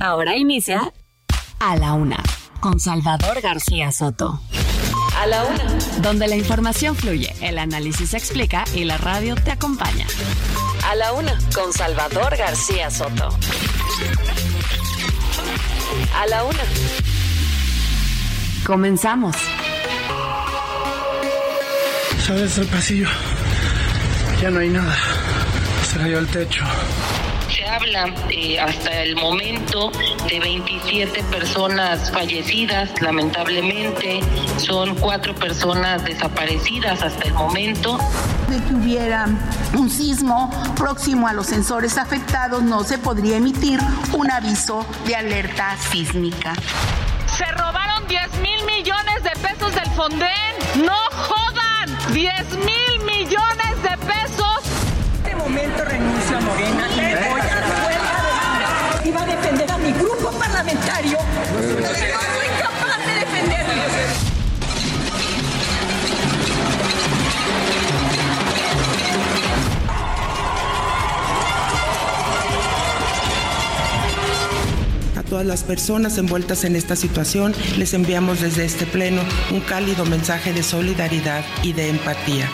Ahora inicia A la Una con Salvador García Soto. A la Una. Donde la información fluye, el análisis se explica y la radio te acompaña. A la Una con Salvador García Soto. A la Una. Comenzamos. Sales al pasillo. Ya no hay nada. Se cayó el techo. Habla eh, hasta el momento de 27 personas fallecidas, lamentablemente. Son cuatro personas desaparecidas hasta el momento. De que hubiera un sismo próximo a los sensores afectados, no se podría emitir un aviso de alerta sísmica. Se robaron 10 mil millones de pesos del Fonden. ¡No jodan! ¡10 mil millones de pesos! En este momento renuncio a Morena. Parlamentario. No soy capaz de. A todas las personas envueltas en esta situación les enviamos desde este pleno un cálido mensaje de solidaridad y de empatía.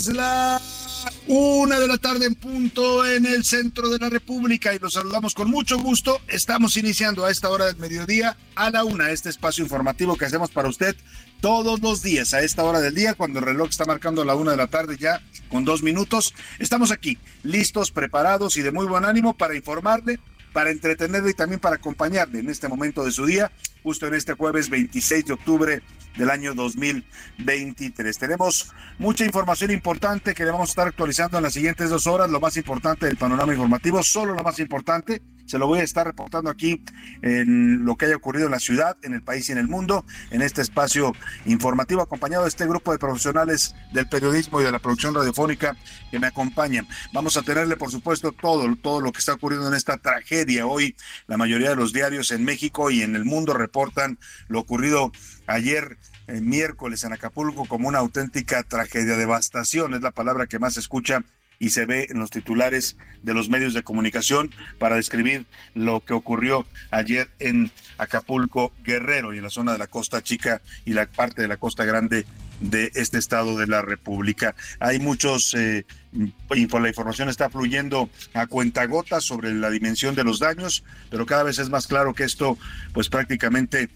Es la una de la tarde en punto en el centro de la República y los saludamos con mucho gusto. Estamos iniciando a esta hora del mediodía a la una este espacio informativo que hacemos para usted todos los días a esta hora del día cuando el reloj está marcando la una de la tarde ya con dos minutos. Estamos aquí listos, preparados y de muy buen ánimo para informarle para entretenerle y también para acompañarle en este momento de su día, justo en este jueves 26 de octubre del año 2023. Tenemos mucha información importante que le vamos a estar actualizando en las siguientes dos horas, lo más importante del panorama informativo, solo lo más importante, se lo voy a estar reportando aquí en lo que haya ocurrido en la ciudad, en el país y en el mundo, en este espacio informativo, acompañado de este grupo de profesionales del periodismo y de la producción radiofónica que me acompañan. Vamos a tenerle, por supuesto, todo, todo lo que está ocurriendo en esta tragedia. Hoy la mayoría de los diarios en México y en el mundo reportan lo ocurrido ayer eh, miércoles en Acapulco como una auténtica tragedia, devastación, es la palabra que más se escucha y se ve en los titulares de los medios de comunicación para describir lo que ocurrió ayer en Acapulco Guerrero y en la zona de la Costa Chica y la parte de la Costa Grande de este estado de la República. Hay muchos, eh, la información está fluyendo a cuentagotas sobre la dimensión de los daños, pero cada vez es más claro que esto, pues prácticamente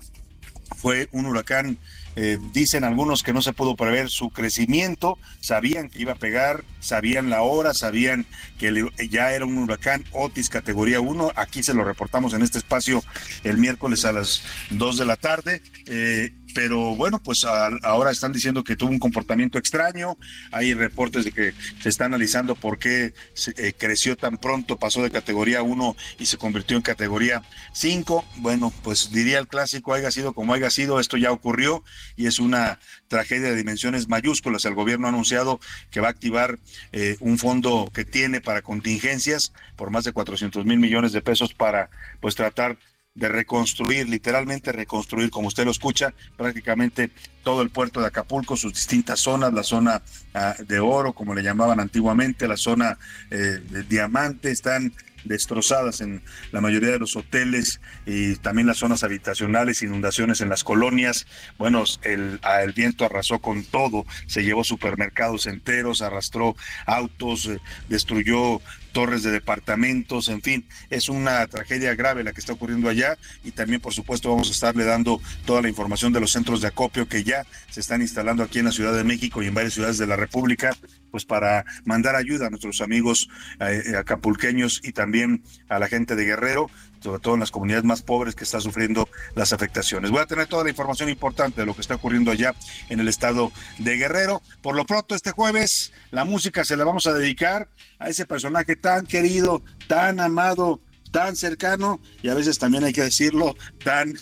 fue un huracán eh, dicen algunos que no se pudo prever su crecimiento, sabían que iba a pegar, sabían la hora, sabían que ya era un huracán Otis categoría 1. Aquí se lo reportamos en este espacio el miércoles a las 2 de la tarde. Eh, pero bueno, pues ahora están diciendo que tuvo un comportamiento extraño, hay reportes de que se está analizando por qué eh, creció tan pronto, pasó de categoría 1 y se convirtió en categoría 5. Bueno, pues diría el clásico, haya sido como haya sido, esto ya ocurrió y es una tragedia de dimensiones mayúsculas. El gobierno ha anunciado que va a activar eh, un fondo que tiene para contingencias por más de 400 mil millones de pesos para pues tratar de reconstruir, literalmente reconstruir, como usted lo escucha, prácticamente todo el puerto de Acapulco, sus distintas zonas, la zona ah, de oro, como le llamaban antiguamente, la zona eh, de diamante, están destrozadas en la mayoría de los hoteles y también las zonas habitacionales, inundaciones en las colonias. Bueno, el, el viento arrasó con todo, se llevó supermercados enteros, arrastró autos, eh, destruyó torres de departamentos, en fin, es una tragedia grave la que está ocurriendo allá y también por supuesto vamos a estarle dando toda la información de los centros de acopio que ya se están instalando aquí en la Ciudad de México y en varias ciudades de la República, pues para mandar ayuda a nuestros amigos eh, acapulqueños y también a la gente de Guerrero sobre todo en las comunidades más pobres que están sufriendo las afectaciones. Voy a tener toda la información importante de lo que está ocurriendo allá en el estado de Guerrero. Por lo pronto, este jueves, la música se la vamos a dedicar a ese personaje tan querido, tan amado, tan cercano y a veces también hay que decirlo, tan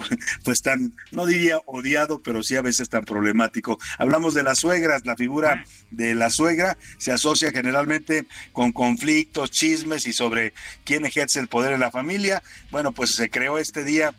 pues tan, no diría odiado, pero sí a veces tan problemático. Hablamos de las suegras, la figura de la suegra se asocia generalmente con conflictos, chismes y sobre quién ejerce el poder en la familia. Bueno, pues se creó este día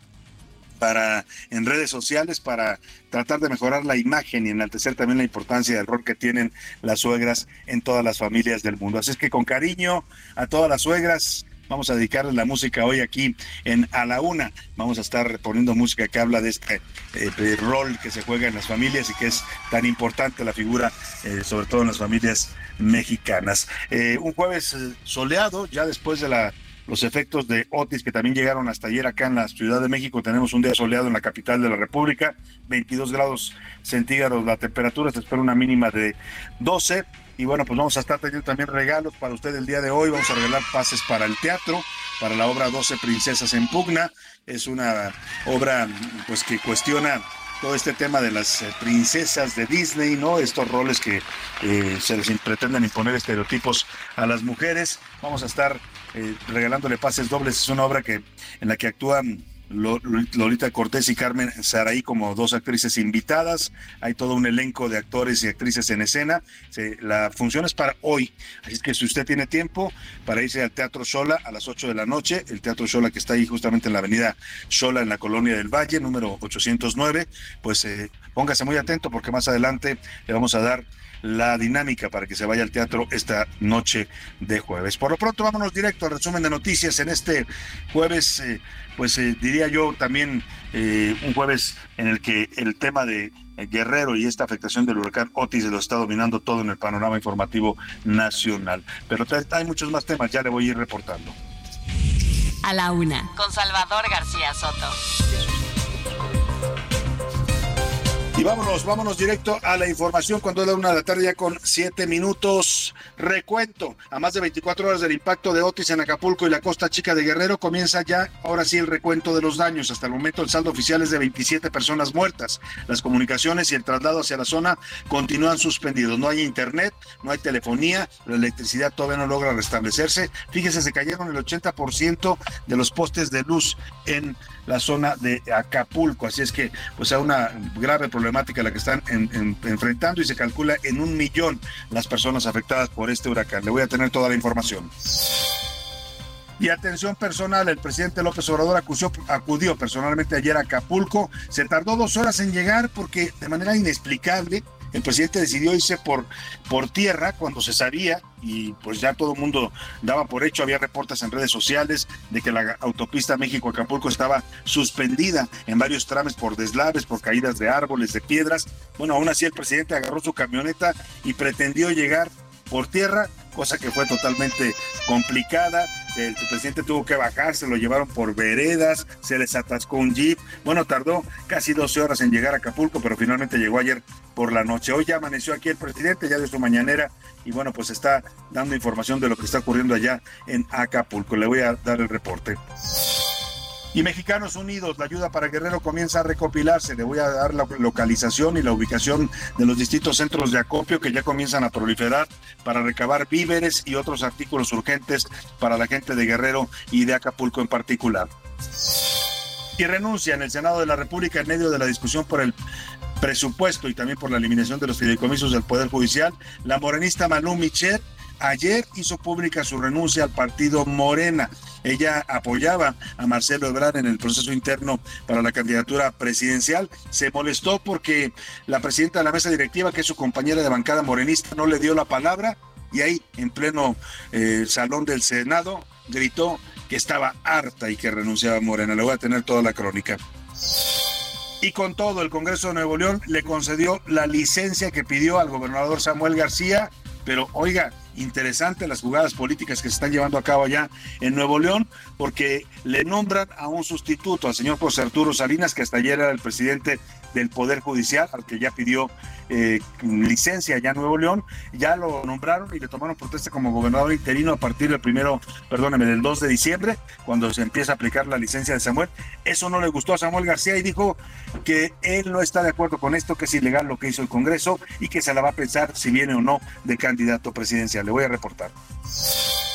para en redes sociales para tratar de mejorar la imagen y enaltecer también la importancia del rol que tienen las suegras en todas las familias del mundo. Así es que con cariño a todas las suegras, Vamos a dedicarle la música hoy aquí en A la Una. Vamos a estar poniendo música que habla de este eh, rol que se juega en las familias y que es tan importante la figura, eh, sobre todo en las familias mexicanas. Eh, un jueves soleado, ya después de los efectos de Otis que también llegaron hasta ayer acá en la Ciudad de México. Tenemos un día soleado en la capital de la República, 22 grados centígrados la temperatura, se espera una mínima de 12. Y bueno, pues vamos a estar teniendo también regalos para usted el día de hoy. Vamos a regalar pases para el teatro, para la obra 12 Princesas en Pugna. Es una obra pues que cuestiona todo este tema de las eh, princesas de Disney, ¿no? Estos roles que eh, se les pretenden imponer estereotipos a las mujeres. Vamos a estar eh, regalándole pases dobles. Es una obra que en la que actúan Lolita Cortés y Carmen Saraí como dos actrices invitadas. Hay todo un elenco de actores y actrices en escena. la función es para hoy. Así que si usted tiene tiempo para irse al Teatro Sola a las 8 de la noche, el Teatro Sola que está ahí justamente en la avenida Sola en la Colonia del Valle, número 809, pues eh, póngase muy atento porque más adelante le vamos a dar la dinámica para que se vaya al teatro esta noche de jueves. Por lo pronto, vámonos directo al resumen de noticias en este jueves, eh, pues eh, diría yo también eh, un jueves en el que el tema de Guerrero y esta afectación del huracán Otis lo está dominando todo en el panorama informativo nacional. Pero hay muchos más temas, ya le voy a ir reportando. A la una, con Salvador García Soto. Y vámonos, vámonos directo a la información cuando es la una de la tarde ya con siete minutos. Recuento a más de 24 horas del impacto de Otis en Acapulco y la costa chica de Guerrero comienza ya ahora sí el recuento de los daños. Hasta el momento el saldo oficial es de 27 personas muertas. Las comunicaciones y el traslado hacia la zona continúan suspendidos. No hay internet, no hay telefonía, la electricidad todavía no logra restablecerse. Fíjese, se cayeron el 80% de los postes de luz en la zona de Acapulco. Así es que, pues, hay una grave problemática la que están enfrentando y se calcula en un millón las personas afectadas por este huracán. Le voy a tener toda la información. Y atención personal, el presidente López Obrador acudió personalmente ayer a Acapulco. Se tardó dos horas en llegar porque de manera inexplicable el presidente decidió irse por, por tierra cuando se sabía y pues ya todo el mundo daba por hecho, había reportes en redes sociales de que la autopista México-Acapulco estaba suspendida en varios trames por deslaves, por caídas de árboles, de piedras. Bueno, aún así el presidente agarró su camioneta y pretendió llegar por tierra, cosa que fue totalmente complicada. El presidente tuvo que bajar, se lo llevaron por veredas, se les atascó un jeep. Bueno, tardó casi 12 horas en llegar a Acapulco, pero finalmente llegó ayer por la noche. Hoy ya amaneció aquí el presidente, ya de su mañanera, y bueno, pues está dando información de lo que está ocurriendo allá en Acapulco. Le voy a dar el reporte. Y Mexicanos Unidos, la ayuda para Guerrero comienza a recopilarse. Le voy a dar la localización y la ubicación de los distintos centros de acopio que ya comienzan a proliferar para recabar víveres y otros artículos urgentes para la gente de Guerrero y de Acapulco en particular. Y renuncia en el Senado de la República en medio de la discusión por el presupuesto y también por la eliminación de los fideicomisos del Poder Judicial, la morenista Manu Michet ayer hizo pública su renuncia al partido Morena. Ella apoyaba a Marcelo Ebrard en el proceso interno para la candidatura presidencial. Se molestó porque la presidenta de la mesa directiva, que es su compañera de bancada morenista, no le dio la palabra y ahí en pleno eh, salón del Senado gritó que estaba harta y que renunciaba a Morena. Le voy a tener toda la crónica. Y con todo, el Congreso de Nuevo León le concedió la licencia que pidió al gobernador Samuel García, pero oiga, interesante las jugadas políticas que se están llevando a cabo allá en Nuevo León, porque le nombran a un sustituto, al señor José Arturo Salinas, que hasta ayer era el presidente del Poder Judicial, al que ya pidió eh, licencia en Nuevo León, ya lo nombraron y le tomaron protesta como gobernador interino a partir del primero, perdóneme, del 2 de diciembre, cuando se empieza a aplicar la licencia de Samuel. Eso no le gustó a Samuel García y dijo que él no está de acuerdo con esto, que es ilegal lo que hizo el Congreso y que se la va a pensar si viene o no de candidato presidencial. Le voy a reportar.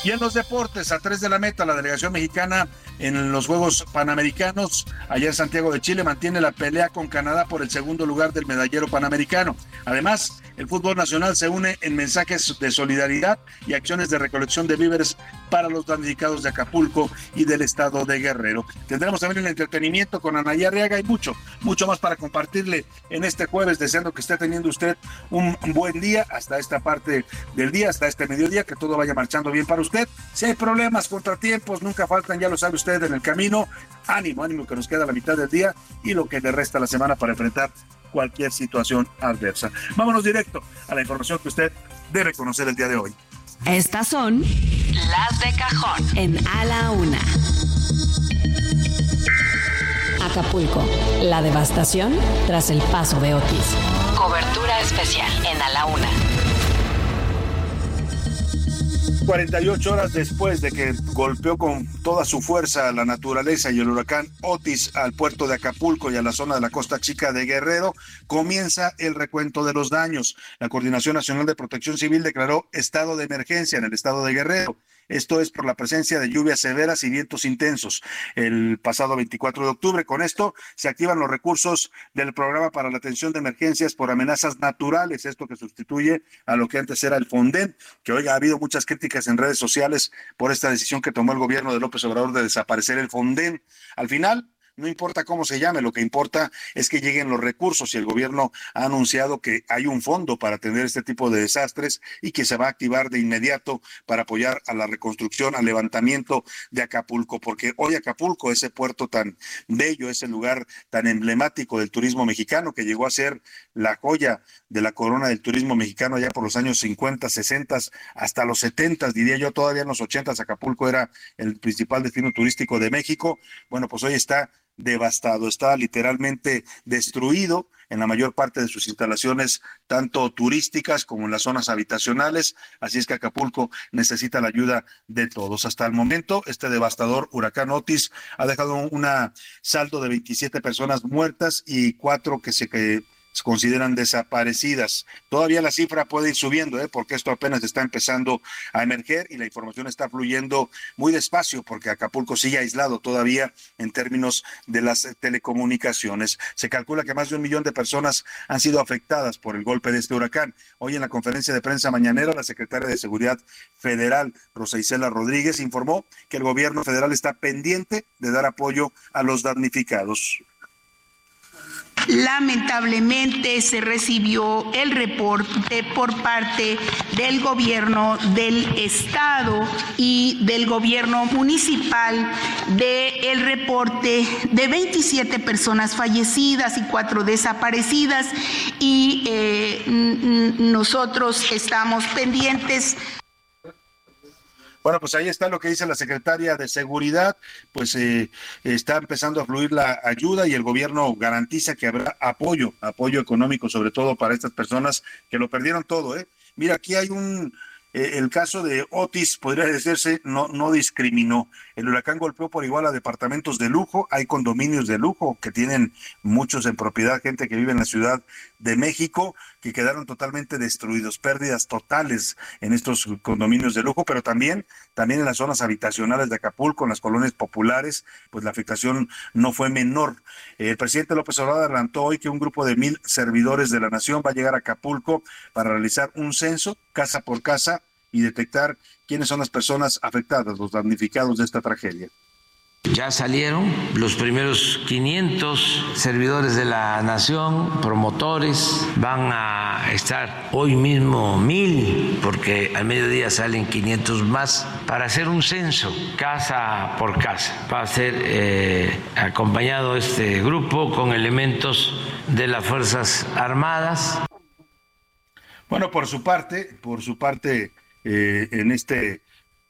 Y en los deportes, a tres de la meta, la delegación mexicana en los Juegos Panamericanos, allá en Santiago de Chile, mantiene la pelea con Canadá por el segundo lugar del medallero panamericano. Además, el fútbol nacional se une en mensajes de solidaridad y acciones de recolección de víveres para los damnificados de Acapulco y del estado de Guerrero. Tendremos también el entretenimiento con Anaya Arriaga y mucho, mucho más para compartirle en este jueves, deseando que esté teniendo usted un buen día hasta esta parte del día, hasta este mediodía, que todo vaya marchando bien para usted. Si hay problemas, contratiempos, nunca faltan, ya lo sabe usted en el camino. Ánimo, ánimo que nos queda la mitad del día y lo que le resta la semana para enfrentar cualquier situación adversa. Vámonos directo a la información que usted debe conocer el día de hoy. Estas son las de cajón en A la Una. Acapulco, la devastación tras el paso de Otis. Cobertura especial en A la Una. 48 horas después de que golpeó con toda su fuerza la naturaleza y el huracán Otis al puerto de Acapulco y a la zona de la costa chica de Guerrero, comienza el recuento de los daños. La Coordinación Nacional de Protección Civil declaró estado de emergencia en el estado de Guerrero. Esto es por la presencia de lluvias severas y vientos intensos el pasado 24 de octubre. Con esto se activan los recursos del programa para la atención de emergencias por amenazas naturales, esto que sustituye a lo que antes era el FONDEN, que hoy ha habido muchas críticas en redes sociales por esta decisión que tomó el gobierno de López Obrador de desaparecer el FONDEN. Al final, no importa cómo se llame, lo que importa es que lleguen los recursos. Y el gobierno ha anunciado que hay un fondo para atender este tipo de desastres y que se va a activar de inmediato para apoyar a la reconstrucción, al levantamiento de Acapulco, porque hoy Acapulco, ese puerto tan bello, ese lugar tan emblemático del turismo mexicano que llegó a ser la joya de la corona del turismo mexicano ya por los años 50, 60, hasta los 70, diría yo, todavía en los 80 Acapulco era el principal destino turístico de México. Bueno, pues hoy está devastado, está literalmente destruido en la mayor parte de sus instalaciones, tanto turísticas como en las zonas habitacionales. Así es que Acapulco necesita la ayuda de todos. Hasta el momento, este devastador huracán Otis ha dejado un saldo de 27 personas muertas y cuatro que se que consideran desaparecidas. Todavía la cifra puede ir subiendo, ¿eh? porque esto apenas está empezando a emerger y la información está fluyendo muy despacio, porque Acapulco sigue aislado todavía en términos de las telecomunicaciones. Se calcula que más de un millón de personas han sido afectadas por el golpe de este huracán. Hoy en la conferencia de prensa mañanera, la secretaria de Seguridad Federal, Rosa Isela Rodríguez, informó que el gobierno federal está pendiente de dar apoyo a los damnificados. Lamentablemente se recibió el reporte por parte del gobierno del estado y del gobierno municipal de el reporte de 27 personas fallecidas y cuatro desaparecidas y eh, nosotros estamos pendientes bueno, pues ahí está lo que dice la secretaria de Seguridad, pues eh, está empezando a fluir la ayuda y el gobierno garantiza que habrá apoyo, apoyo económico, sobre todo para estas personas que lo perdieron todo. ¿eh? Mira, aquí hay un, eh, el caso de Otis, podría decirse, no, no discriminó. El huracán golpeó por igual a departamentos de lujo, hay condominios de lujo que tienen muchos en propiedad, gente que vive en la Ciudad de México, que quedaron totalmente destruidos, pérdidas totales en estos condominios de lujo, pero también, también en las zonas habitacionales de Acapulco, en las colonias populares, pues la afectación no fue menor. El presidente López Obrador adelantó hoy que un grupo de mil servidores de la nación va a llegar a Acapulco para realizar un censo casa por casa y detectar quiénes son las personas afectadas, los damnificados de esta tragedia. Ya salieron los primeros 500 servidores de la nación, promotores, van a estar hoy mismo mil, porque al mediodía salen 500 más, para hacer un censo casa por casa. Va a ser eh, acompañado este grupo con elementos de las Fuerzas Armadas. Bueno, por su parte, por su parte, eh, en este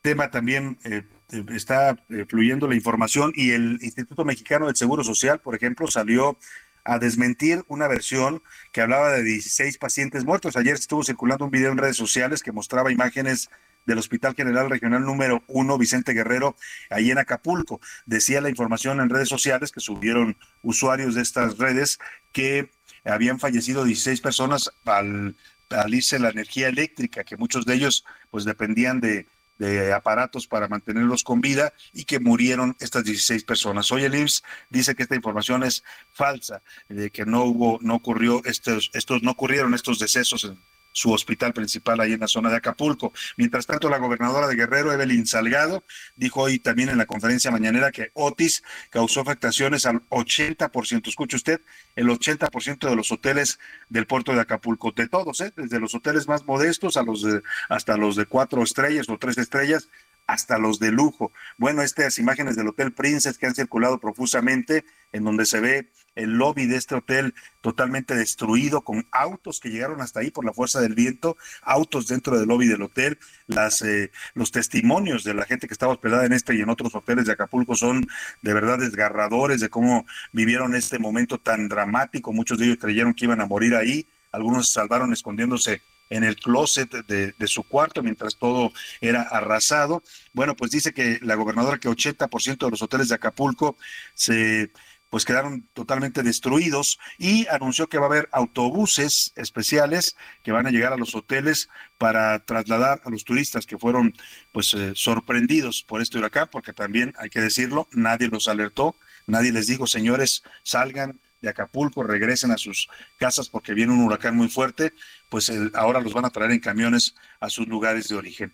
tema también eh, está eh, fluyendo la información y el Instituto Mexicano del Seguro Social, por ejemplo, salió a desmentir una versión que hablaba de 16 pacientes muertos. Ayer estuvo circulando un video en redes sociales que mostraba imágenes del Hospital General Regional número 1, Vicente Guerrero, ahí en Acapulco. Decía la información en redes sociales que subieron usuarios de estas redes que habían fallecido 16 personas al, al irse la energía eléctrica, que muchos de ellos pues dependían de, de aparatos para mantenerlos con vida y que murieron estas 16 personas. Hoy el IMSS dice que esta información es falsa, de que no hubo, no ocurrió estos, estos, no ocurrieron estos decesos en su hospital principal ahí en la zona de Acapulco. Mientras tanto, la gobernadora de Guerrero, Evelyn Salgado, dijo hoy también en la conferencia mañanera que Otis causó afectaciones al 80%. Escuche usted, el 80% de los hoteles del puerto de Acapulco, de todos, ¿eh? desde los hoteles más modestos a los de, hasta los de cuatro estrellas o tres estrellas, hasta los de lujo. Bueno, estas imágenes del Hotel Princess que han circulado profusamente, en donde se ve el lobby de este hotel totalmente destruido, con autos que llegaron hasta ahí por la fuerza del viento, autos dentro del lobby del hotel. Las, eh, los testimonios de la gente que estaba hospedada en este y en otros hoteles de Acapulco son de verdad desgarradores de cómo vivieron este momento tan dramático. Muchos de ellos creyeron que iban a morir ahí, algunos se salvaron escondiéndose en el closet de, de, su cuarto mientras todo era arrasado. Bueno, pues dice que la gobernadora que 80% de los hoteles de Acapulco se pues quedaron totalmente destruidos y anunció que va a haber autobuses especiales que van a llegar a los hoteles para trasladar a los turistas que fueron pues eh, sorprendidos por este huracán, porque también hay que decirlo, nadie los alertó, nadie les dijo, señores, salgan de Acapulco, regresen a sus casas porque viene un huracán muy fuerte, pues ahora los van a traer en camiones a sus lugares de origen.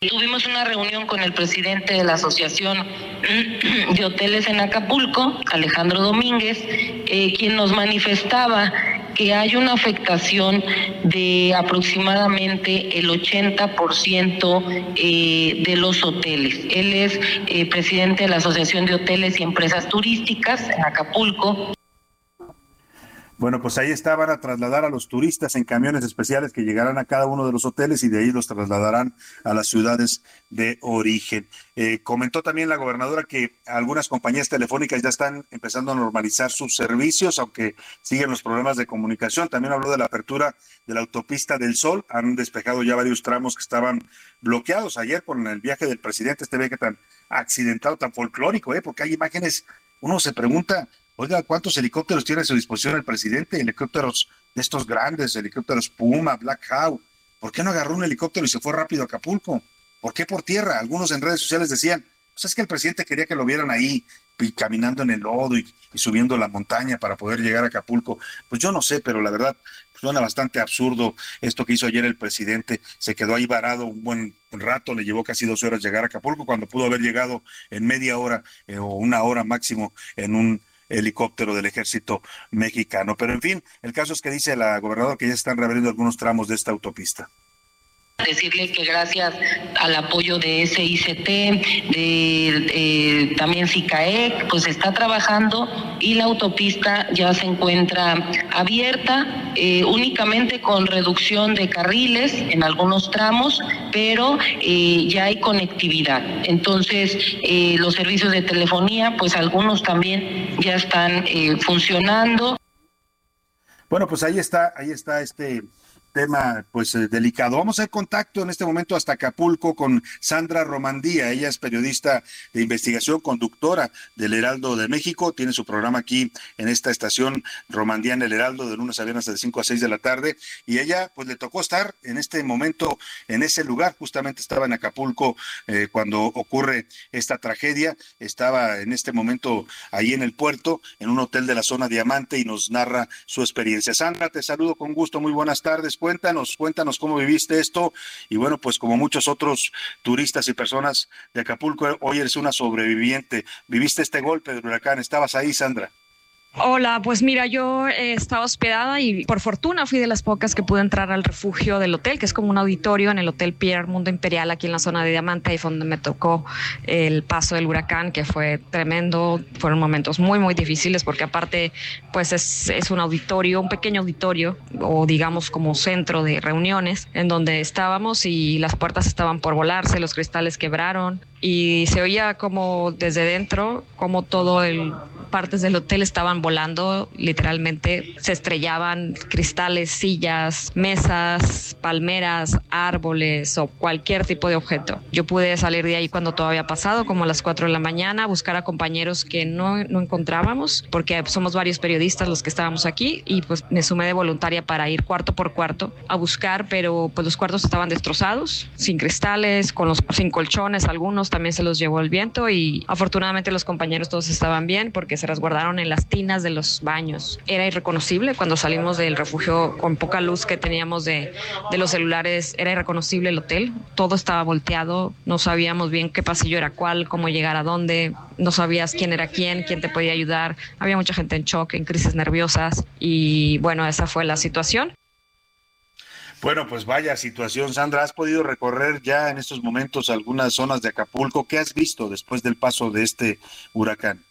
Tuvimos una reunión con el presidente de la Asociación de Hoteles en Acapulco, Alejandro Domínguez, eh, quien nos manifestaba que hay una afectación de aproximadamente el 80% eh, de los hoteles. Él es eh, presidente de la Asociación de Hoteles y Empresas Turísticas en Acapulco. Bueno, pues ahí está, van a trasladar a los turistas en camiones especiales que llegarán a cada uno de los hoteles y de ahí los trasladarán a las ciudades de origen. Eh, comentó también la gobernadora que algunas compañías telefónicas ya están empezando a normalizar sus servicios, aunque siguen los problemas de comunicación. También habló de la apertura de la autopista del Sol. Han despejado ya varios tramos que estaban bloqueados ayer con el viaje del presidente, este viaje tan accidentado, tan folclórico, ¿eh? porque hay imágenes, uno se pregunta, Oiga, ¿cuántos helicópteros tiene a su disposición el presidente? Helicópteros de estos grandes, helicópteros Puma, Black Hawk. ¿Por qué no agarró un helicóptero y se fue rápido a Acapulco? ¿Por qué por tierra? Algunos en redes sociales decían, pues es que el presidente quería que lo vieran ahí caminando en el lodo y, subiendo la montaña para poder llegar a Acapulco. Pues yo no sé, pero la verdad suena bastante absurdo esto que hizo ayer el presidente. Se quedó ahí varado un buen rato, le llevó casi dos horas llegar a Acapulco cuando pudo haber llegado en media hora eh, o una hora máximo en un helicóptero del ejército mexicano. Pero en fin, el caso es que dice la gobernadora que ya están reabriendo algunos tramos de esta autopista decirle que gracias al apoyo de SICT, de, también SICAEC, pues está trabajando y la autopista ya se encuentra abierta, eh, únicamente con reducción de carriles en algunos tramos, pero eh, ya hay conectividad. Entonces, eh, los servicios de telefonía, pues algunos también ya están funcionando. Bueno, pues ahí está, ahí está este tema pues eh, delicado. Vamos a hacer contacto en este momento hasta Acapulco con Sandra Romandía. Ella es periodista de investigación, conductora del Heraldo de México. Tiene su programa aquí en esta estación Romandía en el Heraldo de lunes a viernes de 5 a 6 de la tarde. Y ella pues le tocó estar en este momento en ese lugar. Justamente estaba en Acapulco eh, cuando ocurre esta tragedia. Estaba en este momento ahí en el puerto, en un hotel de la zona Diamante y nos narra su experiencia. Sandra, te saludo con gusto. Muy buenas tardes cuéntanos, cuéntanos cómo viviste esto y bueno, pues como muchos otros turistas y personas de Acapulco, hoy eres una sobreviviente. Viviste este golpe del huracán, estabas ahí, Sandra. Hola, pues mira, yo eh, estaba hospedada y por fortuna fui de las pocas que pude entrar al refugio del hotel, que es como un auditorio en el Hotel Pierre Mundo Imperial aquí en la zona de Diamante, ahí fue donde me tocó el paso del huracán, que fue tremendo, fueron momentos muy, muy difíciles porque aparte pues es, es un auditorio, un pequeño auditorio o digamos como centro de reuniones en donde estábamos y las puertas estaban por volarse, los cristales quebraron y se oía como desde dentro, como todo el partes del hotel estaban volando, literalmente se estrellaban cristales, sillas, mesas, palmeras, árboles o cualquier tipo de objeto. Yo pude salir de ahí cuando todo había pasado, como a las 4 de la mañana, buscar a compañeros que no, no encontrábamos, porque somos varios periodistas los que estábamos aquí y pues me sumé de voluntaria para ir cuarto por cuarto a buscar, pero pues los cuartos estaban destrozados, sin cristales, con los, sin colchones, algunos también se los llevó el viento y afortunadamente los compañeros todos estaban bien porque se resguardaron en las tinas de los baños. Era irreconocible cuando salimos del refugio con poca luz que teníamos de, de los celulares, era irreconocible el hotel, todo estaba volteado, no sabíamos bien qué pasillo era cuál, cómo llegar a dónde, no sabías quién era quién, quién te podía ayudar, había mucha gente en shock, en crisis nerviosas y bueno, esa fue la situación. Bueno, pues vaya situación, Sandra. ¿Has podido recorrer ya en estos momentos algunas zonas de Acapulco? ¿Qué has visto después del paso de este huracán?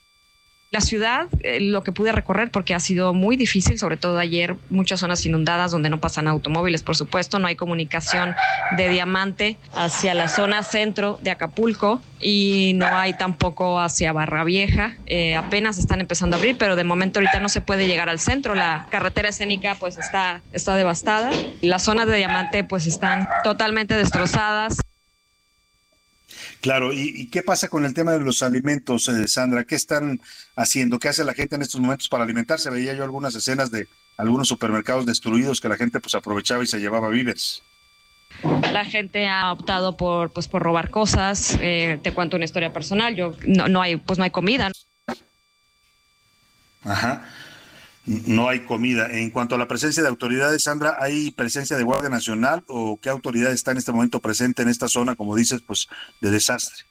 La ciudad, eh, lo que pude recorrer, porque ha sido muy difícil, sobre todo ayer, muchas zonas inundadas donde no pasan automóviles, por supuesto, no hay comunicación de diamante hacia la zona centro de Acapulco y no hay tampoco hacia Barra Vieja. Eh, apenas están empezando a abrir, pero de momento ahorita no se puede llegar al centro. La carretera escénica pues está, está devastada. Las zonas de diamante pues están totalmente destrozadas. Claro, ¿Y, qué pasa con el tema de los alimentos, eh, Sandra? ¿Qué están haciendo? ¿Qué hace la gente en estos momentos para alimentarse? Veía yo algunas escenas de algunos supermercados destruidos que la gente pues aprovechaba y se llevaba víveres. La gente ha optado por pues por robar cosas. Eh, te cuento una historia personal. Yo no, no hay pues no hay comida. Ajá no hay comida. En cuanto a la presencia de autoridades, Sandra, ¿hay presencia de Guardia Nacional o qué autoridad está en este momento presente en esta zona, como dices, pues de desastre?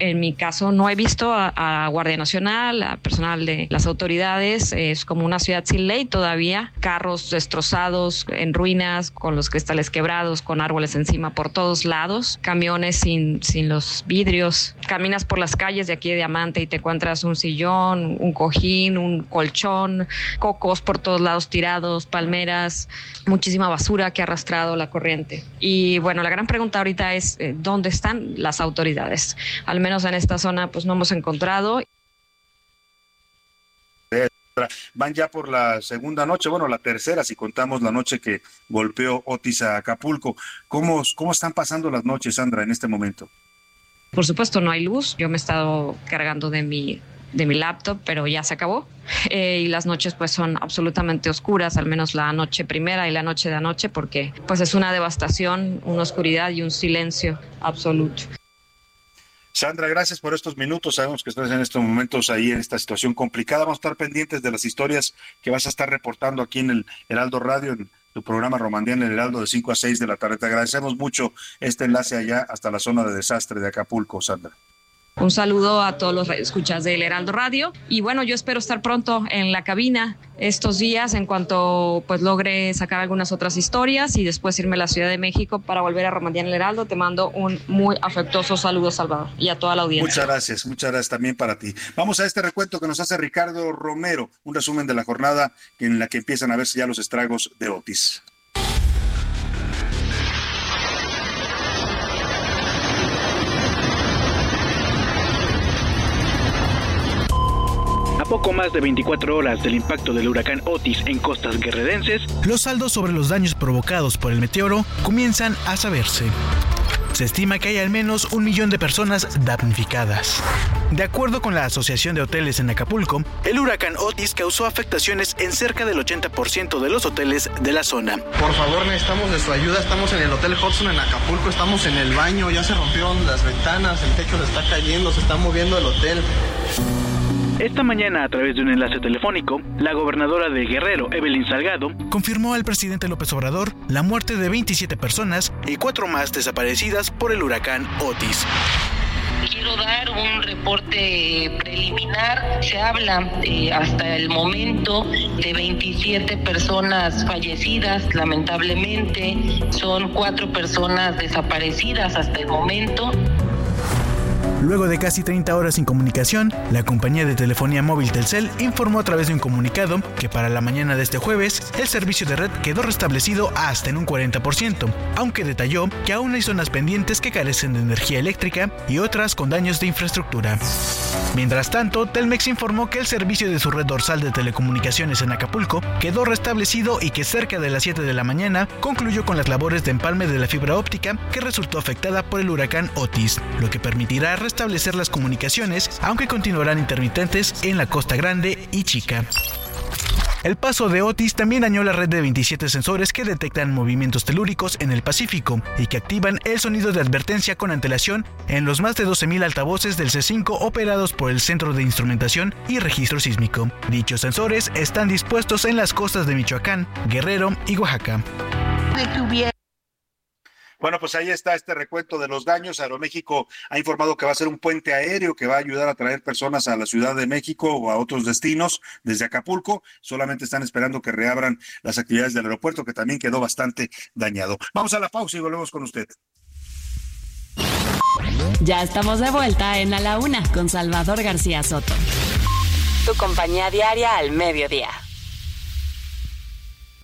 En mi caso no he visto a, Guardia Nacional, a personal de las autoridades. Es como una ciudad sin ley todavía. Carros destrozados, en ruinas, con los cristales quebrados, con árboles encima por todos lados. Camiones sin, sin los vidrios. Caminas por las calles de aquí de Diamante y te encuentras un sillón, un cojín, un colchón, cocos por todos lados tirados, palmeras, muchísima basura que ha arrastrado la corriente. Y bueno, la gran pregunta ahorita es, eh, ¿dónde están las autoridades? Menos en esta zona pues no hemos encontrado. Van ya por la segunda noche, bueno, la tercera, si contamos la noche que golpeó Otis a Acapulco. ¿Cómo, cómo están pasando las noches, Sandra, en este momento? Por supuesto, no hay luz. Yo me he estado cargando de mi, de mi laptop, pero ya se acabó. Eh, y las noches pues son absolutamente oscuras, al menos la noche primera y la noche de anoche, porque pues es una devastación, una oscuridad y un silencio absoluto. Sandra, gracias por estos minutos. Sabemos que estás en estos momentos ahí en esta situación complicada. Vamos a estar pendientes de las historias que vas a estar reportando aquí en el Heraldo Radio, en tu programa Romandía en el Heraldo de 5 a 6 de la tarde. Te agradecemos mucho este enlace allá hasta la zona de desastre de Acapulco, Sandra. Un saludo a todos los escuchas del Heraldo Radio y bueno, yo espero estar pronto en la cabina estos días en cuanto pues logre sacar algunas otras historias y después irme a la Ciudad de México para volver a Romandía en el Heraldo. Te mando un muy afectuoso saludo, Salvador, y a toda la audiencia. Muchas gracias, muchas gracias también para ti. Vamos a este recuento que nos hace Ricardo Romero, un resumen de la jornada en la que empiezan a verse ya los estragos de Otis. Poco más de 24 horas del impacto del huracán Otis en costas guerrerenses, los saldos sobre los daños provocados por el meteoro comienzan a saberse. Se estima que hay al menos un millón de personas damnificadas. De acuerdo con la Asociación de Hoteles en Acapulco, el huracán Otis causó afectaciones en cerca del 80% de los hoteles de la zona. Por favor, necesitamos de su ayuda. Estamos en el Hotel Hudson en Acapulco, estamos en el baño, ya se rompieron las ventanas, el techo le está cayendo, se está moviendo el hotel. Esta mañana, a través de un enlace telefónico, la gobernadora de Guerrero, Evelyn Salgado, confirmó al presidente López Obrador la muerte de 27 personas y cuatro más desaparecidas por el huracán Otis. Quiero dar un reporte preliminar. Se habla eh, hasta el momento de 27 personas fallecidas, lamentablemente. Son cuatro personas desaparecidas hasta el momento. Luego de casi 30 horas sin comunicación, la compañía de telefonía móvil Telcel informó a través de un comunicado que para la mañana de este jueves el servicio de red quedó restablecido hasta en un 40%, aunque detalló que aún hay zonas pendientes que carecen de energía eléctrica y otras con daños de infraestructura. Mientras tanto, Telmex informó que el servicio de su red dorsal de telecomunicaciones en Acapulco quedó restablecido y que cerca de las 7 de la mañana concluyó con las labores de empalme de la fibra óptica que resultó afectada por el huracán Otis, lo que permitirá restablecer las comunicaciones, aunque continuarán intermitentes en la Costa Grande y Chica. El paso de Otis también dañó la red de 27 sensores que detectan movimientos telúricos en el Pacífico y que activan el sonido de advertencia con antelación en los más de 12.000 altavoces del C5 operados por el Centro de Instrumentación y Registro Sísmico. Dichos sensores están dispuestos en las costas de Michoacán, Guerrero y Oaxaca. Bueno, pues ahí está este recuento de los daños. Aeroméxico ha informado que va a ser un puente aéreo que va a ayudar a traer personas a la Ciudad de México o a otros destinos desde Acapulco. Solamente están esperando que reabran las actividades del aeropuerto, que también quedó bastante dañado. Vamos a la pausa y volvemos con usted. Ya estamos de vuelta en A la Una con Salvador García Soto. Tu compañía diaria al mediodía.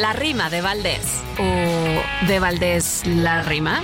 La rima de Valdés. ¿O de Valdés la rima?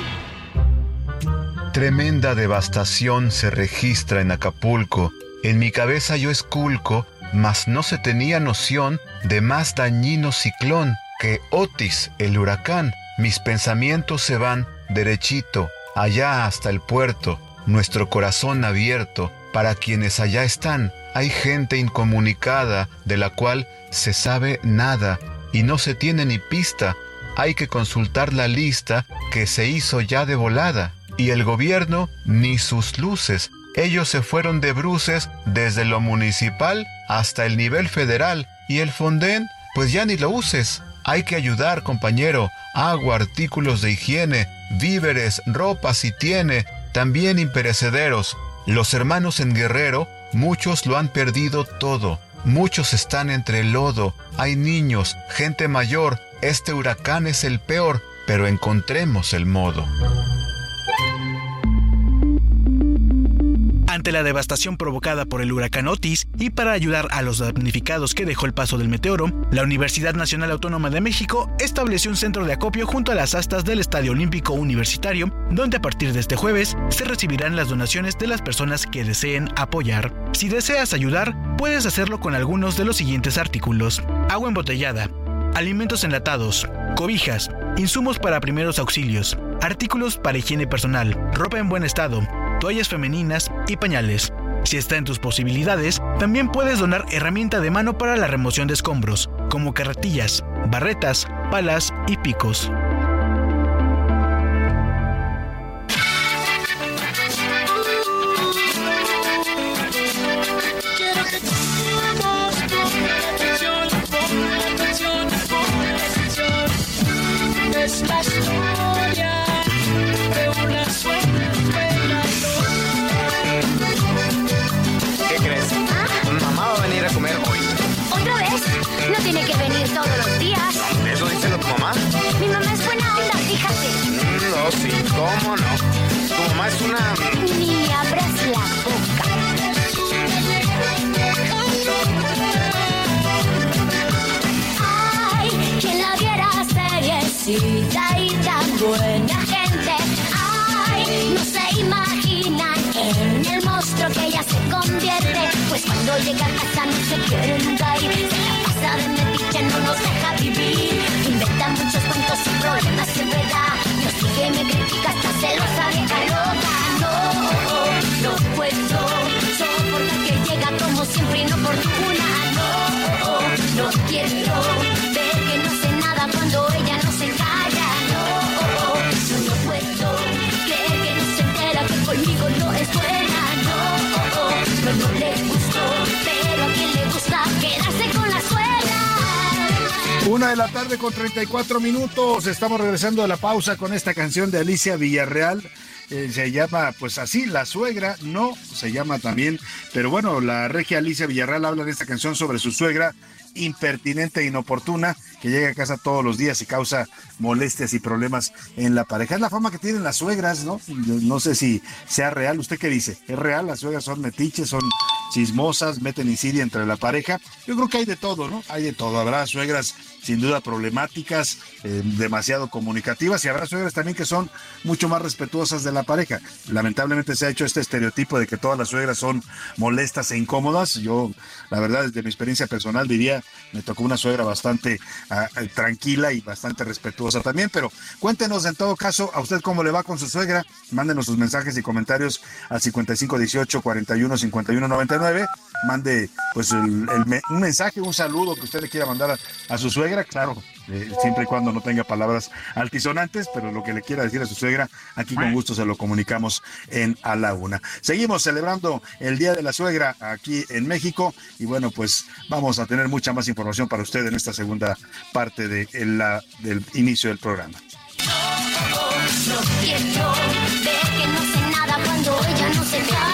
Tremenda devastación se registra en Acapulco. En mi cabeza yo esculco, mas no se tenía noción de más dañino ciclón que Otis, el huracán. Mis pensamientos se van derechito, allá hasta el puerto, nuestro corazón abierto para quienes allá están. Hay gente incomunicada de la cual se sabe nada y no se tiene ni pista. Hay que consultar la lista que se hizo ya de volada. Y el gobierno ni sus luces. Ellos se fueron de bruces desde lo municipal hasta el nivel federal. Y el Fonden, pues ya ni lo uses. Hay que ayudar, compañero. Agua, artículos de higiene, víveres, ropa si tiene, también imperecederos. Los hermanos en Guerrero, muchos lo han perdido todo. Muchos están entre el lodo, hay niños, gente mayor, este huracán es el peor, pero encontremos el modo. Ante la devastación provocada por el huracán Otis y para ayudar a los damnificados que dejó el paso del meteoro, la Universidad Nacional Autónoma de México estableció un centro de acopio junto a las astas del Estadio Olímpico Universitario, donde a partir de este jueves se recibirán las donaciones de las personas que deseen apoyar. Si deseas ayudar, puedes hacerlo con algunos de los siguientes artículos. Agua embotellada, alimentos enlatados, cobijas, insumos para primeros auxilios, artículos para higiene personal, ropa en buen estado, toallas femeninas y pañales. Si está en tus posibilidades, también puedes donar herramienta de mano para la remoción de escombros, como carretillas, barretas, palas y picos. Es una... Ni abras la boca. Ay, quien la viera seriecita y tan buena gente. Ay, no se imaginan en el monstruo que cuando llega a casa no se quiere Una de la tarde con 34 minutos. Estamos regresando de la pausa con esta canción de Alicia Villarreal. Eh, se llama, pues así, La Suegra, no se llama también, pero bueno, la regia Alicia Villarreal habla de esta canción sobre su suegra impertinente e inoportuna que llega a casa todos los días y causa molestias y problemas en la pareja. Es la fama que tienen las suegras, ¿no? No sé si sea real. ¿Usted qué dice? ¿Es real? Las suegras son metiches, son chismosas, meten insidia entre la pareja. Yo creo que hay de todo, ¿no? Hay de todo. Habrá suegras sin duda problemáticas, eh, demasiado comunicativas y habrá suegras también que son mucho más respetuosas de la pareja. Lamentablemente se ha hecho este estereotipo de que todas las suegras son molestas e incómodas. Yo, la verdad, desde mi experiencia personal diría, me tocó una suegra bastante ah, eh, tranquila y bastante respetuosa también, pero cuéntenos en todo caso a usted cómo le va con su suegra. Mándenos sus mensajes y comentarios al 5518 41 51 99. Mande pues un mensaje, un saludo que usted le quiera mandar a, su suegra, claro, eh, siempre y cuando no tenga palabras altisonantes, pero lo que le quiera decir a su suegra, aquí con gusto se lo comunicamos en A la Una. Seguimos celebrando el Día de la Suegra aquí en México y bueno, pues vamos a tener mucha más información para usted en esta segunda parte de la, del inicio del programa. No no. No,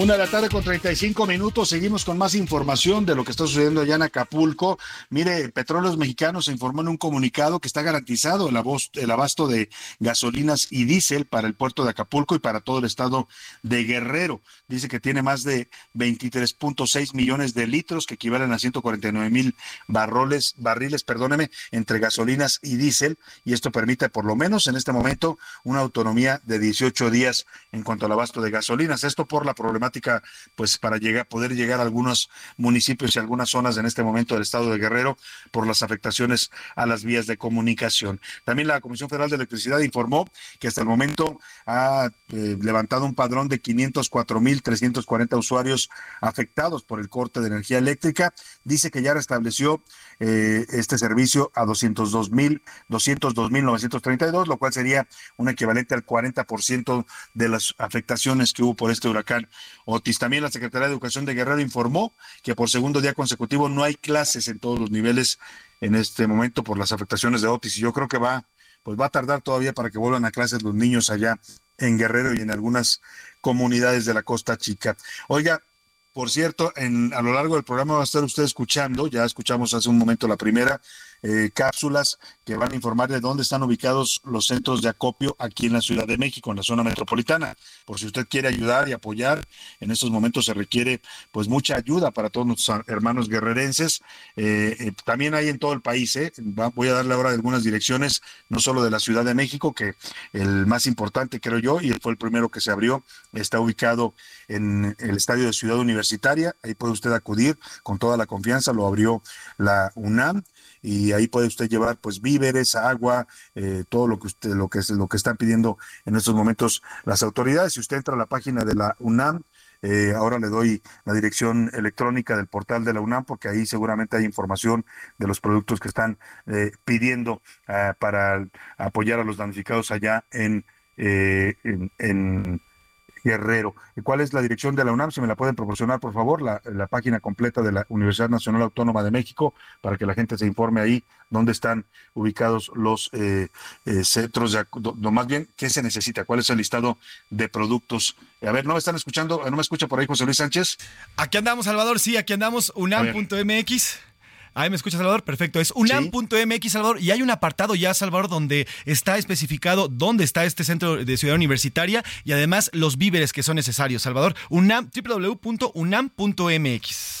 Una de la tarde con 35 minutos, seguimos con más información de lo que está sucediendo allá en Acapulco. Mire, Petróleos Mexicanos informó en un comunicado que está garantizado el, abos- el abasto de gasolinas y diésel para el puerto de Acapulco y para todo el estado de Guerrero. Dice que tiene más de 23.6 millones de litros, que equivalen a 149 mil barroles, barriles, perdóneme, entre gasolinas y diésel, y esto permite por lo menos en este momento una autonomía de 18 días en cuanto al abasto de gasolinas. Esto por la problemática, pues para llegar, poder llegar a algunos municipios y algunas zonas en este momento del estado de Guerrero por las afectaciones a las vías de comunicación. También la Comisión Federal de Electricidad informó que hasta el momento ha eh, levantado un padrón de 504.340 usuarios afectados por el corte de energía eléctrica. Dice que ya restableció eh, este servicio a 202.000, 202.932, lo cual sería un equivalente al 40% de las afectaciones que hubo por este huracán Otis. También la Secretaría de Educación de Guerrero informó que por segundo día consecutivo no hay clases en todos los niveles en este momento por las afectaciones de Otis. Y yo creo que va, pues va a tardar todavía para que vuelvan a clases los niños allá en Guerrero y en algunas comunidades de la Costa Chica. Oiga, por cierto, en, a lo largo del programa va a estar usted escuchando, ya escuchamos hace un momento la primera, eh, cápsulas que van a informar de dónde están ubicados los centros de acopio aquí en la Ciudad de México, en la zona metropolitana. Por si usted quiere ayudar y apoyar, en estos momentos se requiere pues mucha ayuda para todos nuestros hermanos guerrerenses. Eh, eh, también hay en todo el país, ¿eh? Voy a darle ahora algunas direcciones, no solo de la Ciudad de México, que el más importante creo yo, y fue el primero que se abrió, está ubicado en el estadio de Ciudad Universitaria, ahí puede usted acudir con toda la confianza, lo abrió la UNAM y ahí puede usted llevar pues víveres, agua, eh, todo lo que usted lo que es lo que están pidiendo en estos momentos las autoridades. Si usted entra a la página de la UNAM, eh, ahora le doy la dirección electrónica del portal de la UNAM porque ahí seguramente hay información de los productos que están eh, pidiendo ah, para apoyar a los damnificados allá en, eh, en, en Guerrero. ¿Y ¿Cuál es la dirección de la UNAM? Si me la pueden proporcionar, por favor, la, la página completa de la Universidad Nacional Autónoma de México, para que la gente se informe ahí dónde están ubicados los eh, eh, centros, de, no, más bien, qué se necesita, cuál es el listado de productos. A ver, ¿no me están escuchando? ¿No me escucha por ahí José Luis Sánchez? Aquí andamos, Salvador, sí, aquí andamos, unam.mx. Ahí me escucha Salvador, perfecto. Es unam.mx Salvador y hay un apartado ya Salvador donde está especificado dónde está este centro de ciudad universitaria y además los víveres que son necesarios. Salvador, unam www.unam.mx.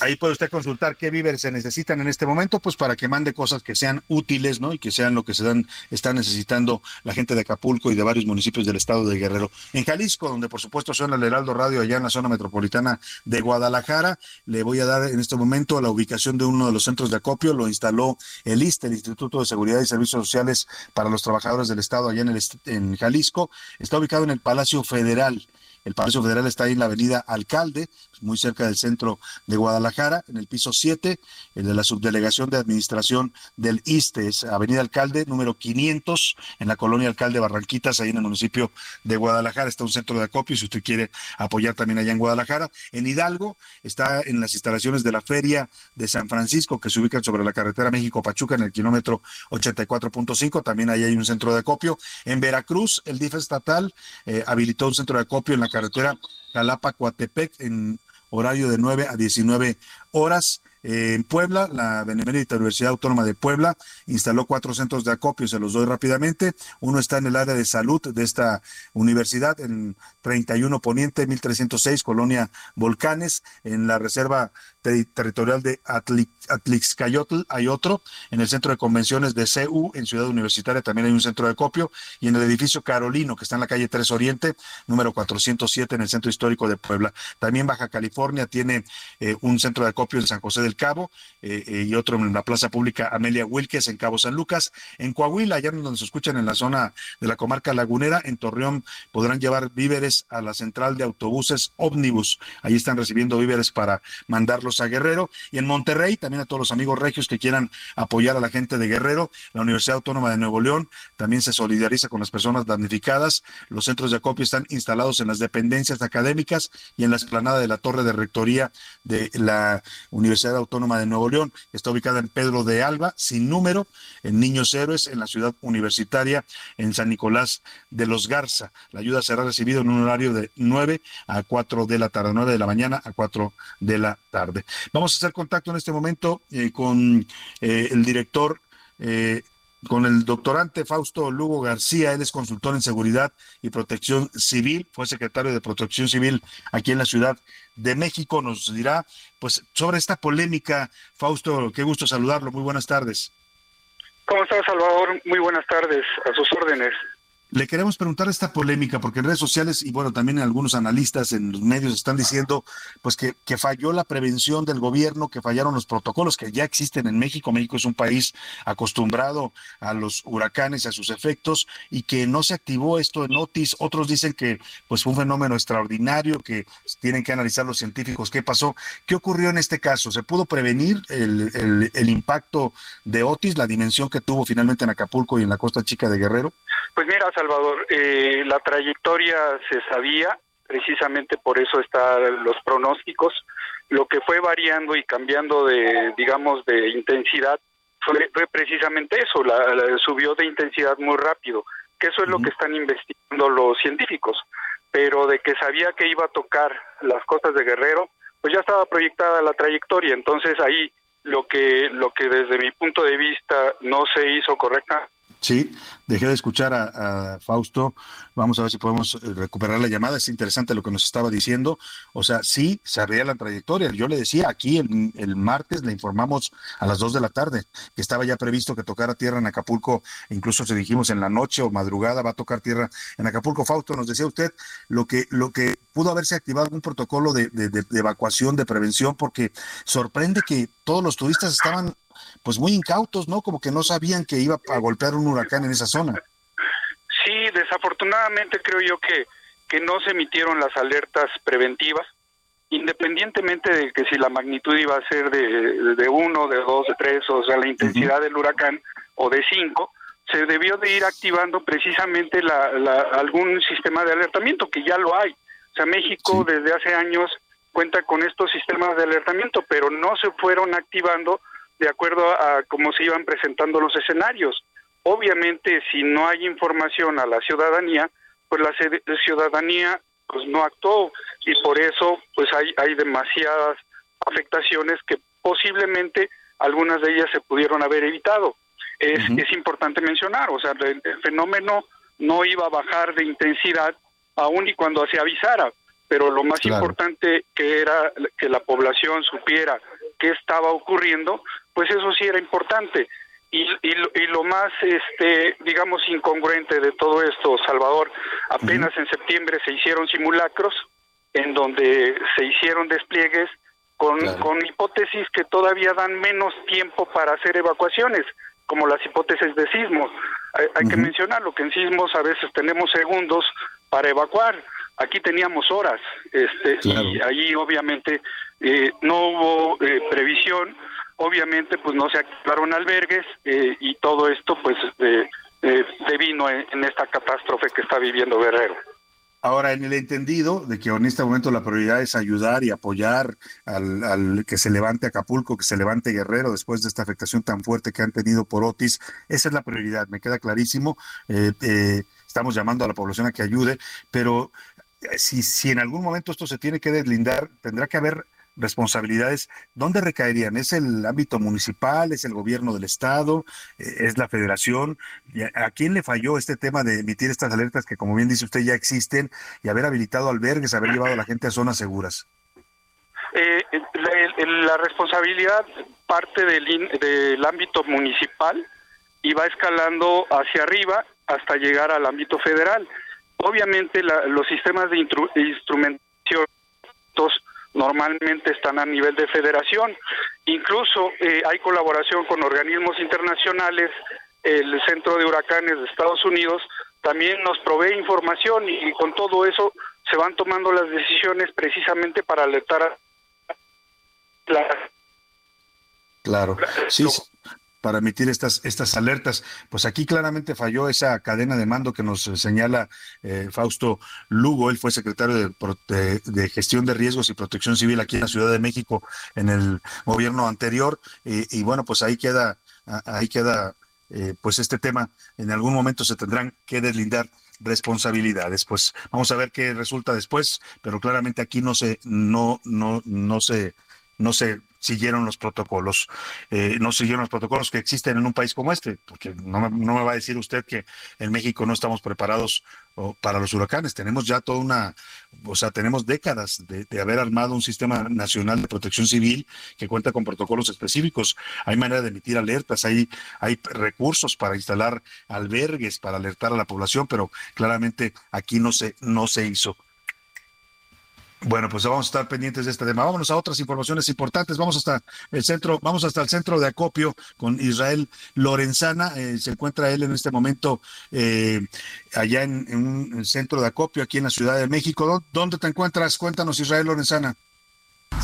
Ahí puede usted consultar qué víveres se necesitan en este momento, pues para que mande cosas que sean útiles, ¿no? Y que sean lo que se dan está necesitando la gente de Acapulco y de varios municipios del estado de Guerrero. En Jalisco, donde por supuesto suena el Heraldo Radio allá en la zona metropolitana de Guadalajara, le voy a dar en este momento la ubicación de uno de los centros de acopio, lo instaló el ISTE, el Instituto de Seguridad y Servicios Sociales para los Trabajadores del Estado allá en, el, en Jalisco. Está ubicado en el Palacio Federal. El Palacio Federal está ahí en la avenida Alcalde, muy cerca del centro de Guadalajara, en el piso 7, el de la subdelegación de administración del ISTE, es avenida Alcalde, número 500, en la colonia Alcalde Barranquitas, ahí en el municipio de Guadalajara. Está un centro de acopio, si usted quiere apoyar también allá en Guadalajara. En Hidalgo está en las instalaciones de la Feria de San Francisco, que se ubican sobre la carretera México-Pachuca, en el kilómetro 84.5. También ahí hay un centro de acopio. En Veracruz, el DIF estatal eh, habilitó un centro de acopio en la carretera Jalapa-Coatepec en horario de 9 a 19 horas. En Puebla, la Benemérita Universidad Autónoma de Puebla instaló cuatro centros de acopio, se los doy rápidamente. Uno está en el área de salud de esta universidad, en 31 Poniente, 1306, Colonia Volcanes, en la Reserva Territorial de Atlixcayotl hay otro, en el Centro de Convenciones de CU, en Ciudad Universitaria también hay un centro de acopio, y en el edificio Carolino, que está en la calle 3 Oriente, número 407, en el Centro Histórico de Puebla. También Baja California tiene eh, un centro de acopio en San José Cabo eh, eh, y otro en la Plaza Pública Amelia Wilkes en Cabo San Lucas. En Coahuila, allá donde se escuchan en la zona de la comarca lagunera, en Torreón podrán llevar víveres a la central de autobuses ómnibus. Ahí están recibiendo víveres para mandarlos a Guerrero. Y en Monterrey, también a todos los amigos regios que quieran apoyar a la gente de Guerrero, la Universidad Autónoma de Nuevo León también se solidariza con las personas damnificadas. Los centros de acopio están instalados en las dependencias académicas y en la explanada de la torre de rectoría de la Universidad Autónoma de Nuevo León. Está ubicada en Pedro de Alba, sin número, en Niños Héroes, en la ciudad universitaria, en San Nicolás de los Garza. La ayuda será recibida en un horario de 9 a 4 de la tarde, 9 de la mañana a 4 de la tarde. Vamos a hacer contacto en este momento eh, con eh, el director. Eh, con el doctorante Fausto Lugo García, él es consultor en seguridad y protección civil, fue secretario de protección civil aquí en la Ciudad de México, nos dirá pues sobre esta polémica. Fausto, qué gusto saludarlo, muy buenas tardes. ¿Cómo estás, Salvador? Muy buenas tardes, a sus órdenes. Le queremos preguntar esta polémica, porque en redes sociales y bueno, también algunos analistas en los medios están diciendo pues que, que falló la prevención del gobierno, que fallaron los protocolos que ya existen en México. México es un país acostumbrado a los huracanes a sus efectos y que no se activó esto en Otis. Otros dicen que pues fue un fenómeno extraordinario, que tienen que analizar los científicos qué pasó. ¿Qué ocurrió en este caso? ¿Se pudo prevenir el, el impacto de Otis, la dimensión que tuvo finalmente en Acapulco y en la costa chica de Guerrero? Pues mira, Salvador, eh, la trayectoria se sabía, precisamente por eso están los pronósticos. Lo que fue variando y cambiando de, digamos, de intensidad fue, fue precisamente eso, la, subió de intensidad muy rápido, que eso es lo que están investigando los científicos. Pero de que sabía que iba a tocar las costas de Guerrero, pues ya estaba proyectada la trayectoria. Entonces ahí lo que, lo que desde mi punto de vista no se hizo correcta Sí, dejé de escuchar a, Fausto. Vamos a ver si podemos eh, recuperar la llamada. Es interesante lo que nos estaba diciendo. O sea, sí, se abría la trayectoria. Yo le decía, aquí el, martes le informamos a las dos de la tarde que estaba ya previsto que tocara tierra en Acapulco. Incluso se dijimos en la noche o madrugada va a tocar tierra en Acapulco. Fausto, nos decía usted lo que, lo que pudo haberse activado algún protocolo de evacuación, de prevención, porque sorprende que todos los turistas estaban pues muy incautos, ¿no? Como que no sabían que iba a golpear un huracán en esa zona. Sí, desafortunadamente creo yo que, que no se emitieron las alertas preventivas, independientemente de que si la magnitud iba a ser de, de uno, de dos, de tres, o sea, la intensidad del huracán, o de cinco, se debió de ir activando precisamente la, la, algún sistema de alertamiento, que ya lo hay. O sea, México desde hace años cuenta con estos sistemas de alertamiento, pero no se fueron activando de acuerdo a cómo se iban presentando los escenarios. Obviamente, si no hay información a la ciudadanía, pues la ciudadanía pues no actuó y por eso pues hay, hay demasiadas afectaciones que posiblemente algunas de ellas se pudieron haber evitado. Es, es importante mencionar, o sea, el, fenómeno no iba a bajar de intensidad aún y cuando se avisara, pero lo más importante que era que la población supiera qué estaba ocurriendo, pues eso sí era importante. Y, y, y, lo más, este, digamos, incongruente de todo esto, Salvador, apenas en septiembre se hicieron simulacros en donde se hicieron despliegues con, con hipótesis que todavía dan menos tiempo para hacer evacuaciones, como las hipótesis de sismos. Hay, que mencionarlo, que en sismos a veces tenemos segundos para evacuar. Aquí teníamos horas, este, y ahí obviamente eh, no hubo eh, previsión, obviamente pues no se activaron albergues eh, y todo esto pues devino en esta catástrofe que está viviendo Guerrero. Ahora, en el entendido de que en este momento la prioridad es ayudar y apoyar al, que se levante Acapulco, que se levante Guerrero después de esta afectación tan fuerte que han tenido por Otis, esa es la prioridad, me queda clarísimo. Eh, eh, estamos llamando a la población a que ayude, pero eh, si, si en algún momento esto se tiene que deslindar, tendrá que haber responsabilidades, ¿dónde recaerían? ¿Es el ámbito municipal? ¿Es el gobierno del estado? Eh, ¿Es la federación? ¿A quién le falló este tema de emitir estas alertas que, como bien dice usted, ya existen y haber habilitado albergues, haber llevado a la gente a zonas seguras? Eh, la, responsabilidad parte del, del ámbito municipal y va escalando hacia arriba hasta llegar al ámbito federal. Obviamente los sistemas de instrumentación normalmente están a nivel de federación. Incluso eh, hay colaboración con organismos internacionales, el Centro de Huracanes de Estados Unidos también nos provee información y, con todo eso se van tomando las decisiones precisamente para alertar a la... Claro, sí, para emitir estas, estas alertas. Pues aquí claramente falló esa cadena de mando que nos señala eh, Fausto Lugo. Él fue secretario de, Gestión de Riesgos y Protección Civil aquí en la Ciudad de México en el gobierno anterior. Y, bueno, pues ahí queda, ahí queda eh, pues este tema. En algún momento se tendrán que deslindar responsabilidades. Pues vamos a ver qué resulta después, pero claramente aquí no se, no, no, no se, no se siguieron los protocolos, eh, no siguieron los protocolos que existen en un país como este, porque no me, no me va a decir usted que en México no estamos preparados para los huracanes, tenemos ya toda una, o sea, tenemos décadas de, haber armado un sistema nacional de protección civil que cuenta con protocolos específicos, hay manera de emitir alertas, hay, hay recursos para instalar albergues, para alertar a la población, pero claramente aquí no se, no se hizo. Bueno, pues vamos a estar pendientes de este tema. Vámonos a otras informaciones importantes. Vamos hasta el centro, vamos hasta el centro de acopio con Israel Lorenzana. Eh, se encuentra él en este momento eh, allá en, en, un centro de acopio aquí en la Ciudad de México. ¿Dónde te encuentras? Cuéntanos, Israel Lorenzana.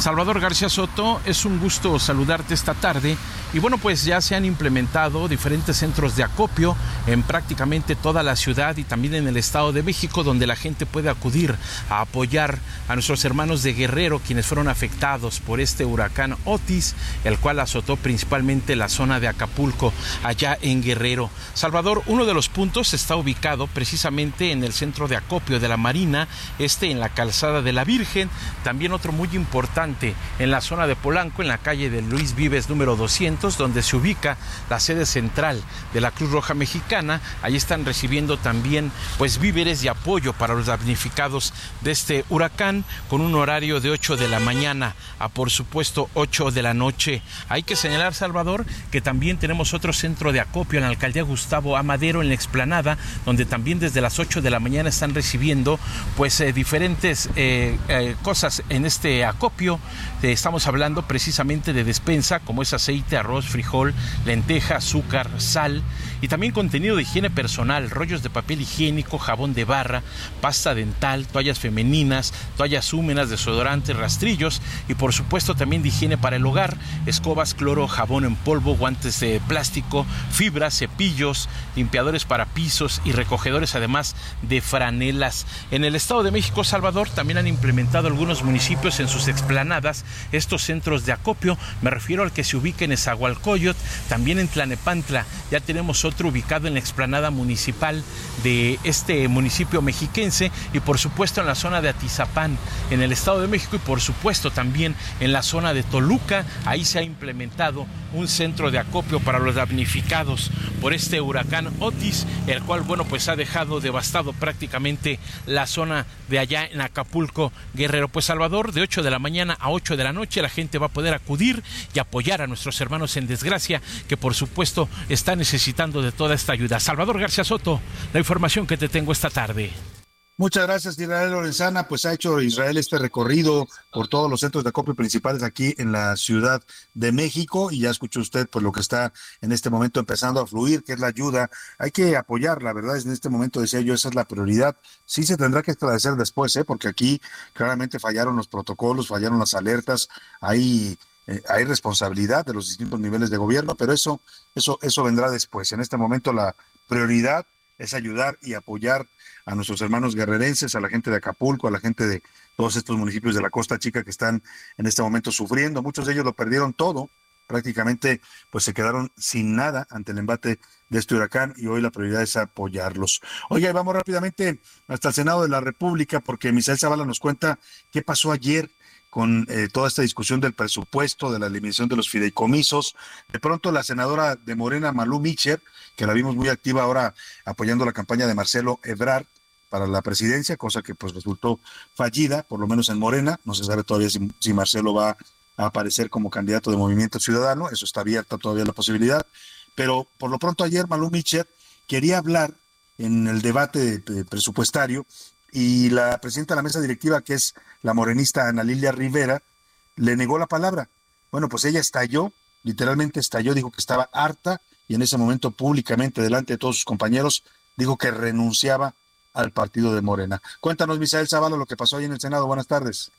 Salvador García Soto, es un gusto saludarte esta tarde. Y bueno, pues ya se han implementado diferentes centros de acopio en prácticamente toda la ciudad y también en el Estado de México, donde la gente puede acudir a apoyar a nuestros hermanos de Guerrero, quienes fueron afectados por este huracán Otis, el cual azotó principalmente la zona de Acapulco, allá en Guerrero. Salvador, uno de los puntos está ubicado precisamente en el centro de acopio de la Marina, este en la calzada de la Virgen, también otro muy importante en la zona de Polanco, en la calle de Luis Vives número 200, donde se ubica la sede central de la Cruz Roja Mexicana. Ahí están recibiendo también pues víveres y apoyo para los damnificados de este huracán con un horario de 8 de la mañana a por supuesto 8 de la noche. Hay que señalar, Salvador, que también tenemos otro centro de acopio en la alcaldía Gustavo Amadero en la explanada, donde también desde las 8 de la mañana están recibiendo pues eh, diferentes eh, eh, cosas en este acopio eh, estamos hablando precisamente de despensa como es aceite, arroz, frijol, lenteja, azúcar, sal y también contenido de higiene personal, rollos de papel higiénico, jabón de barra, pasta dental, toallas femeninas, toallas húmedas, desodorantes, rastrillos y por supuesto también de higiene para el hogar, escobas, cloro, jabón en polvo, guantes de plástico, fibras, cepillos, limpiadores para pisos y recogedores además de franelas. En el Estado de México, Salvador, también han implementado algunos municipios en sus explanadas explanadas, estos centros de acopio. Me refiero al que se ubica en Esahualcoyot, también en Tlanepantla. Ya tenemos otro ubicado en la explanada municipal de este municipio mexiquense y por supuesto en la zona de Atizapán, en el Estado de México y por supuesto también en la zona de Toluca. Ahí se ha implementado un centro de acopio para los damnificados por este huracán Otis, el cual, bueno, pues ha dejado devastado prácticamente la zona de allá en Acapulco, Guerrero. Pues Salvador, de 8 de la mañana a 8 de la noche, la gente va a poder acudir y apoyar a nuestros hermanos en desgracia, que por supuesto están necesitando de toda esta ayuda. Salvador García Soto, la información que te tengo esta tarde. Muchas gracias, Israel Lorenzana. Pues ha hecho Israel este recorrido por todos los centros de acopio principales aquí en la Ciudad de México y ya escuchó usted pues lo que está en este momento empezando a fluir, que es la ayuda. Hay que apoyar, la verdad, en este momento decía yo, esa es la prioridad. Sí se tendrá que esclarecer después, ¿eh? porque aquí claramente fallaron los protocolos, fallaron las alertas, hay eh, hay responsabilidad de los distintos niveles de gobierno, pero eso, eso, eso vendrá después. En este momento la prioridad es ayudar y apoyar a nuestros hermanos guerrerenses, a la gente de Acapulco, a la gente de todos estos municipios de la Costa Chica que están en este momento sufriendo. Muchos de ellos lo perdieron todo, prácticamente pues se quedaron sin nada ante el embate de este huracán y hoy la prioridad es apoyarlos. Oiga, vamos rápidamente hasta el Senado de la República porque Misael Zavala nos cuenta qué pasó ayer con eh, toda esta discusión del presupuesto, de la eliminación de los fideicomisos. De pronto la senadora de Morena, Malú Micher, que la vimos muy activa ahora apoyando la campaña de Marcelo Ebrard para la presidencia, cosa que pues resultó fallida, por lo menos en Morena. No se sabe todavía si, Marcelo va a aparecer como candidato de Movimiento Ciudadano, eso está abierta todavía la posibilidad. Pero por lo pronto ayer Malú Micher quería hablar en el debate presupuestario y la presidenta de la mesa directiva, que es la morenista Ana Lilia Rivera, le negó la palabra. Bueno, pues ella estalló, literalmente estalló, dijo que estaba harta y en ese momento públicamente, delante de todos sus compañeros, dijo que renunciaba al partido de Morena. Cuéntanos, Misael Zavala, lo que pasó ahí en el Senado. Buenas tardes.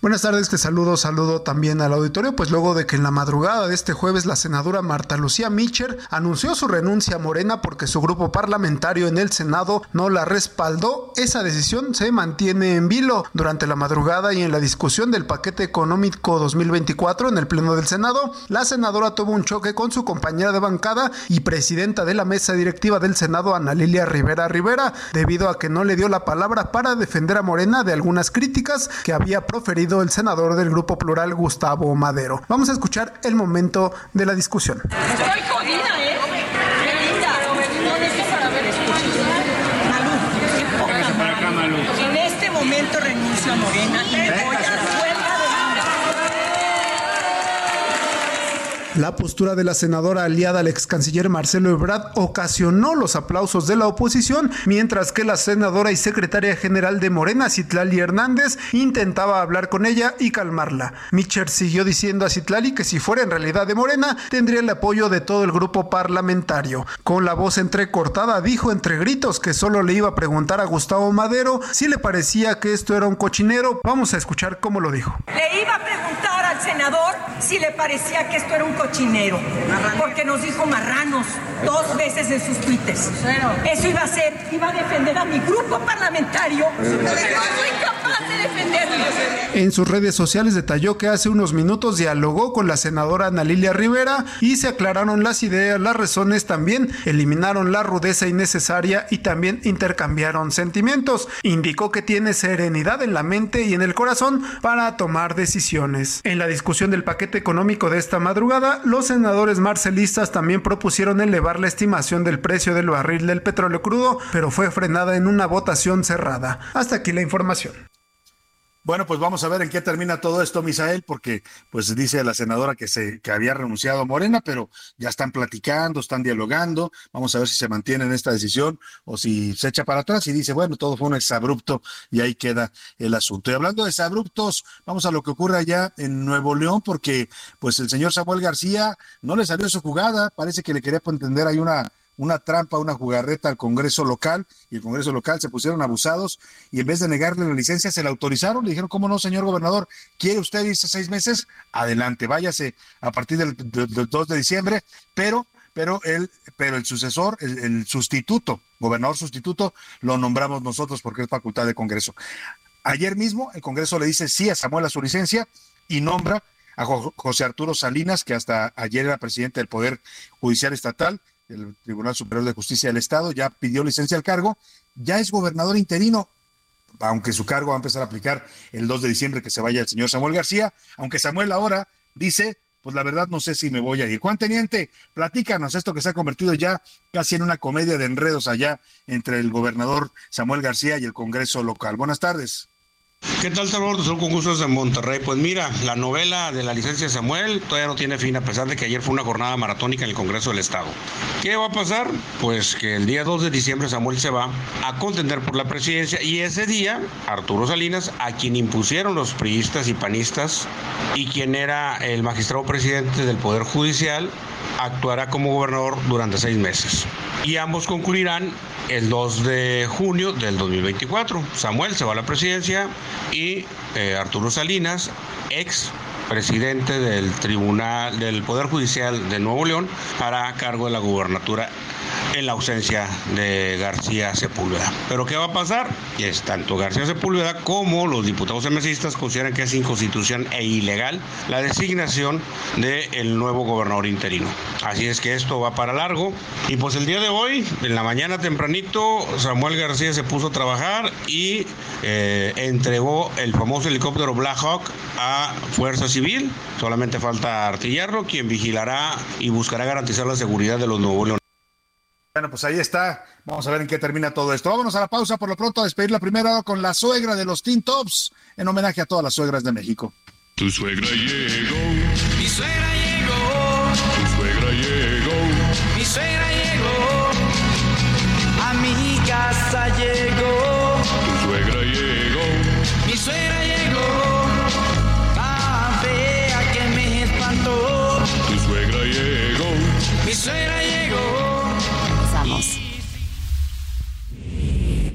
Buenas tardes, te saludo, saludo también al auditorio, pues luego de que en la madrugada de este jueves la senadora Marta Lucía Micher anunció su renuncia a Morena porque su grupo parlamentario en el Senado no la respaldó, esa decisión se mantiene en vilo durante la madrugada y en la discusión del paquete económico 2024 en el Pleno del Senado, la senadora tuvo un choque con su compañera de bancada y presidenta de la mesa directiva del Senado, Ana Lilia Rivera Rivera, debido a que no le dio la palabra para defender a Morena de algunas críticas que había proferido el senador del Grupo Plural, Gustavo Madero. Vamos a escuchar el momento de la discusión. Estoy jodida, ¿eh? En este momento renuncio a Morena y me voy a La postura de la senadora aliada al ex canciller Marcelo Ebrard ocasionó los aplausos de la oposición, mientras que la senadora y secretaria general de Morena, Citlali Hernández, intentaba hablar con ella y calmarla. Mitcher siguió diciendo a Citlali que si fuera en realidad de Morena, tendría el apoyo de todo el grupo parlamentario. Con la voz entrecortada, dijo entre gritos que solo le iba a preguntar a Gustavo Madero si le parecía que esto era un cochinero. Vamos a escuchar cómo lo dijo. Le iba a preguntar al senador si le parecía que esto era un cochinero porque nos dijo marranos dos veces en sus tweets. Eso iba a ser, iba a defender a mi grupo parlamentario. Yo soy capaz de defenderlo. En sus redes sociales detalló que hace unos minutos dialogó con la senadora Ana Lilia Rivera y se aclararon las ideas, las razones también, eliminaron la rudeza innecesaria y también intercambiaron sentimientos. Indicó que tiene serenidad en la mente y en el corazón para tomar decisiones. En la discusión del paquete económico de esta madrugada, los senadores marcelistas también propusieron elevar la estimación del precio del barril del petróleo crudo, pero fue frenada en una votación cerrada. Hasta aquí la información. Bueno, pues vamos a ver en qué termina todo esto, Misael, porque pues dice la senadora que se que había renunciado a Morena, pero ya están platicando, están dialogando. Vamos a ver si se mantiene en esta decisión o si se echa para atrás y dice, bueno, todo fue un exabrupto y ahí queda el asunto. Y hablando de exabruptos, vamos a lo que ocurre allá en Nuevo León, porque pues el señor Samuel García no le salió su jugada, parece que le quería entender ahí una una trampa, una jugarreta al Congreso local y el Congreso local se pusieron abusados y en vez de negarle la licencia se la autorizaron. Le dijeron, ¿cómo no, señor gobernador? ¿Quiere usted irse seis meses? Adelante, váyase a partir del, 2 de diciembre, pero pero el, pero el sucesor, el, el, sustituto, gobernador sustituto, lo nombramos nosotros porque es facultad de Congreso. Ayer mismo el Congreso le dice sí a Samuel a su licencia y nombra a José Arturo Salinas, que hasta ayer era presidente del Poder Judicial Estatal, del Tribunal Superior de Justicia del Estado, ya pidió licencia al cargo, ya es gobernador interino, aunque su cargo va a empezar a aplicar el 2 de diciembre que se vaya el señor Samuel García, aunque Samuel ahora dice, pues la verdad no sé si me voy a ir. Juan Teniente, platícanos esto que se ha convertido ya casi en una comedia de enredos allá entre el gobernador Samuel García y el Congreso local. Buenas tardes. ¿Qué tal, Salvador? Son concursos de Monterrey. Pues mira, la novela de la licencia de Samuel todavía no tiene fin, a pesar de que ayer fue una jornada maratónica en el Congreso del Estado. ¿Qué va a pasar? Pues que el día 2 de diciembre Samuel se va a contender por la presidencia y ese día Arturo Salinas, a quien impusieron los priistas y panistas y quien era el magistrado presidente del Poder Judicial, actuará como gobernador durante seis meses. Y ambos concluirán el 2 de junio del 2024. Samuel se va a la presidencia y eh, Arturo Salinas, ex presidente del Tribunal del Poder Judicial de Nuevo León, hará cargo de la gubernatura en la ausencia de García Sepúlveda. Pero ¿qué va a pasar? Es tanto García Sepúlveda como los diputados emesistas consideran que es inconstitucional e ilegal la designación del nuevo gobernador interino. Así es que esto va para largo. Y pues el día de hoy, en la mañana tempranito, Samuel García se puso a trabajar y eh, entregó el famoso helicóptero Black Hawk a Fuerza Civil. Solamente falta Artillarro, quien vigilará y buscará garantizar la seguridad de los nuevos. Bueno, pues ahí está. Vamos a ver en qué termina todo esto. Vámonos a la pausa por lo pronto a despedir la primera con la suegra de los Teen Tops en homenaje a todas las suegras de México. Tu suegra llegó.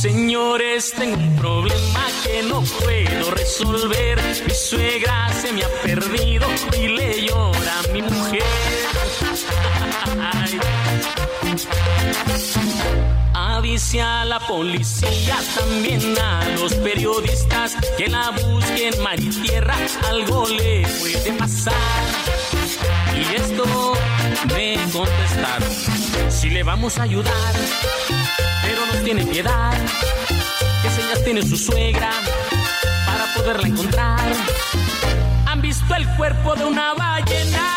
Señores, tengo un problema que no puedo resolver. Mi suegra se me ha perdido y le llora a mi mujer. Avise a la policía, también a los periodistas que la busquen mar y tierra, algo le puede pasar. Y esto me contestaron, si le vamos a ayudar, pero no tiene piedad, qué señas tiene su suegra para poderla encontrar. ¿Han visto el cuerpo de una ballena?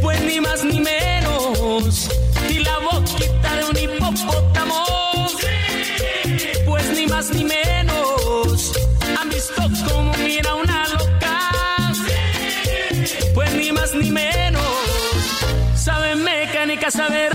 Pues ni más ni menos. Y la boquita de un hipopótamo. Pues ni más ni menos. ¿Han visto cómo mira una loca? Pues ni más ni menos. Sabe mecánica, sabe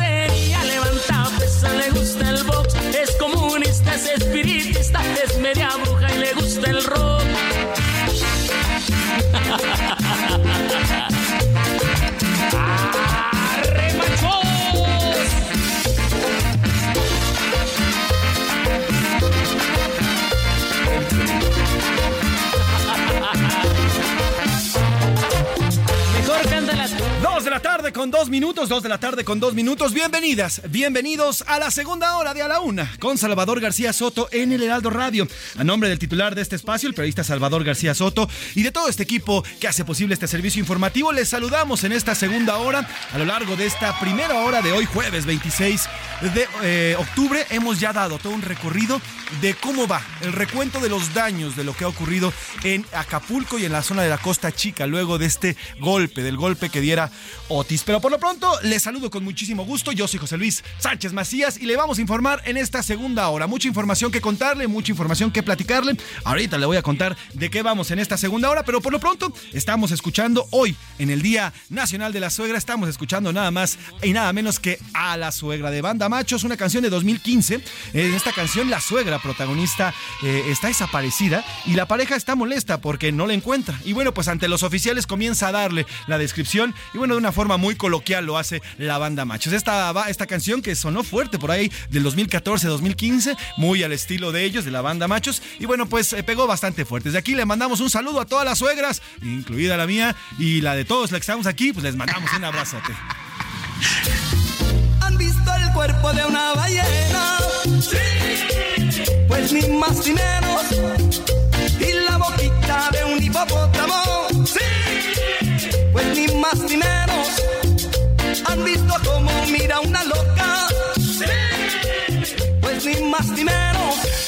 la tarde con dos minutos, dos de la tarde con dos minutos. Bienvenidas, bienvenidos a la segunda hora de A la Una con Salvador García Soto en el Heraldo Radio. A nombre del titular de este espacio, el periodista Salvador García Soto, y de todo este equipo que hace posible este servicio informativo, les saludamos en esta segunda hora. A lo largo de esta primera hora de hoy, jueves 26 de eh, octubre, hemos ya dado todo un recorrido de cómo va el recuento de los daños de lo que ha ocurrido en Acapulco y en la zona de la Costa Chica luego de este golpe, del golpe que diera Otis. Pero por lo pronto, les saludo con muchísimo gusto. Yo soy José Luis Sánchez Macías y le vamos a informar en esta segunda hora. Mucha información que contarle, mucha información que platicarle. Ahorita le voy a contar de qué vamos en esta segunda hora, pero por lo pronto estamos escuchando hoy, en el Día Nacional de la Suegra, estamos escuchando nada más y nada menos que a la suegra de Banda Machos, una canción de 2015. En esta canción, la suegra protagonista eh, está desaparecida y la pareja está molesta porque no la encuentra. Y bueno, pues ante los oficiales comienza a darle la descripción y bueno, de una forma muy coloquial lo hace la banda Machos. Esta, esta canción que sonó fuerte por ahí del 2014-2015, muy al estilo de ellos, de la banda Machos, y bueno, pues eh, pegó bastante fuerte. Desde aquí le mandamos un saludo a todas las suegras, incluida la mía y la de todos los que estamos aquí, pues les mandamos un abrazote. ¿Han visto el cuerpo de una ballena? Sí. Pues ni más ni menos. Y la boquita de un hipopótamo. Sí. Pues ni más ni menos. ¿Han visto cómo mira una loca? Pues ni más ni menos.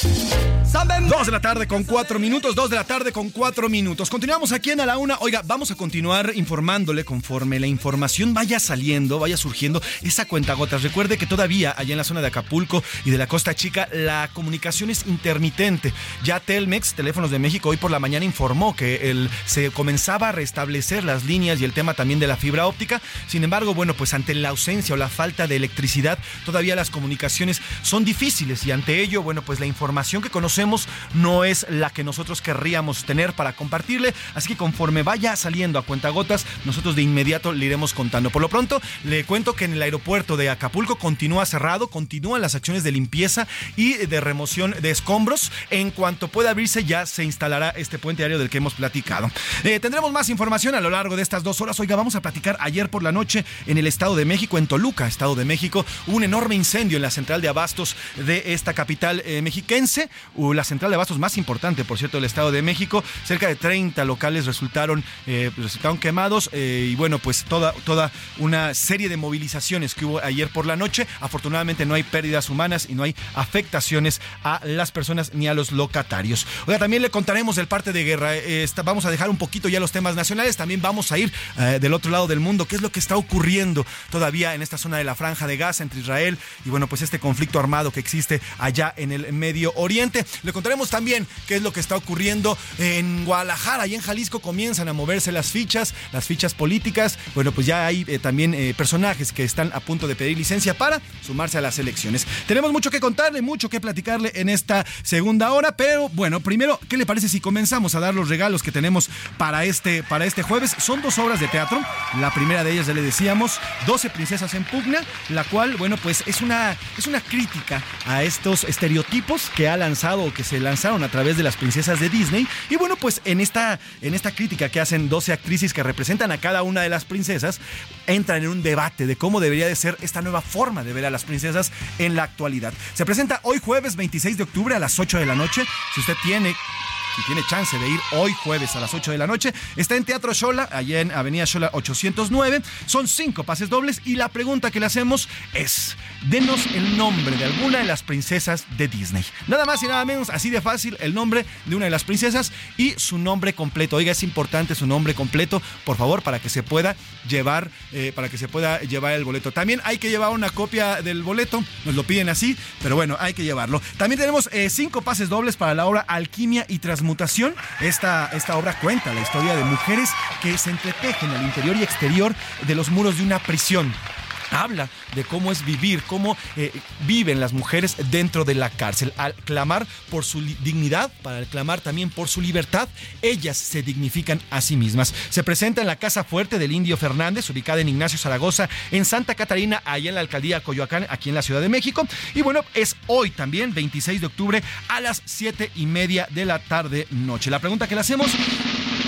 Dos de la tarde con cuatro minutos, dos de la tarde con cuatro minutos. Continuamos aquí en A la Una. Oiga, vamos a continuar informándole conforme la información vaya saliendo, vaya surgiendo esa cuenta gotas. Recuerde que todavía allá en la zona de Acapulco y de la Costa Chica la comunicación es intermitente. Ya Telmex, Teléfonos de México, hoy por la mañana informó que se comenzaba a restablecer las líneas y el tema también de la fibra óptica. Sin embargo, bueno, pues ante la ausencia o la falta de electricidad, todavía las comunicaciones son difíciles y ante ello, bueno, pues la información que conocemos no es la que nosotros querríamos tener para compartirle. Así que conforme vaya saliendo a cuentagotas, nosotros de inmediato le iremos contando. Por lo pronto, le cuento que en el aeropuerto de Acapulco continúa cerrado, continúan las acciones de limpieza y de remoción de escombros. En cuanto pueda abrirse, ya se instalará este puente aéreo del que hemos platicado. Eh, tendremos más información a lo largo de estas dos horas. Oiga, vamos a platicar ayer por la noche en el Estado de México, en Toluca, Estado de México, un enorme incendio en la central de abastos de esta capital eh, mexiquense. Uh, la central de abastos más importante, por cierto, del Estado de México. Cerca de 30 locales resultaron, eh, resultaron quemados eh, y bueno, pues toda, toda una serie de movilizaciones que hubo ayer por la noche. Afortunadamente no hay pérdidas humanas y no hay afectaciones a las personas ni a los locatarios. Oiga, también le contaremos del parte de guerra. Eh, vamos a dejar un poquito ya los temas nacionales. También vamos a ir del otro lado del mundo. ¿Qué es lo que está ocurriendo todavía en esta zona de la franja de Gaza entre Israel y bueno, pues este conflicto armado que existe allá en el Medio Oriente? Contaremos también qué es lo que está ocurriendo en Guadalajara y en Jalisco. Comienzan a moverse las fichas, las fichas políticas. Bueno, pues ya hay eh, también eh, personajes que están a punto de pedir licencia para sumarse a las elecciones. Tenemos mucho que contarle, mucho que platicarle en esta segunda hora, pero bueno, primero, ¿qué le parece si comenzamos a dar los regalos que tenemos para este, para este jueves? Son dos obras de teatro. La primera de ellas, ya le decíamos, 12 princesas en pugna, la cual, bueno, pues es una, es una crítica a estos estereotipos que ha lanzado o que se lanzaron a través de las princesas de Disney. Y bueno, pues en esta, en esta crítica que hacen 12 actrices que representan a cada una de las princesas, entran en un debate de cómo debería de ser esta nueva forma de ver a las princesas en la actualidad. Se presenta hoy jueves 26 de octubre a las 8 de la noche. Si usted tiene si tiene chance de ir hoy jueves a las 8 de la noche, está en Teatro Shola, allá en Avenida Shola 809. Son cinco pases dobles y la pregunta que le hacemos es, denos el nombre de alguna de las princesas de Disney. Nada más y nada menos, así de fácil, el nombre de una de las princesas y su nombre completo. Oiga, es importante su nombre completo, por favor, para que se pueda llevar, eh, para que se pueda llevar el boleto. También hay que llevar una copia del boleto, nos lo piden así, pero bueno, hay que llevarlo. También tenemos eh, cinco pases dobles para la obra Alquimia y Esta, esta obra cuenta la historia de mujeres que se entretejen al interior y exterior de los muros de una prisión habla de cómo es vivir, cómo eh, viven las mujeres dentro de la cárcel. Al clamar por su dignidad, para clamar también por su libertad, ellas se dignifican a sí mismas. Se presenta en la Casa Fuerte del Indio Fernández, ubicada en Ignacio Zaragoza, en Santa Catarina, allá en la alcaldía Coyoacán, aquí en la Ciudad de México. Y bueno, es hoy también, 26 de octubre, a las 7 y media de la tarde noche. La pregunta que le hacemos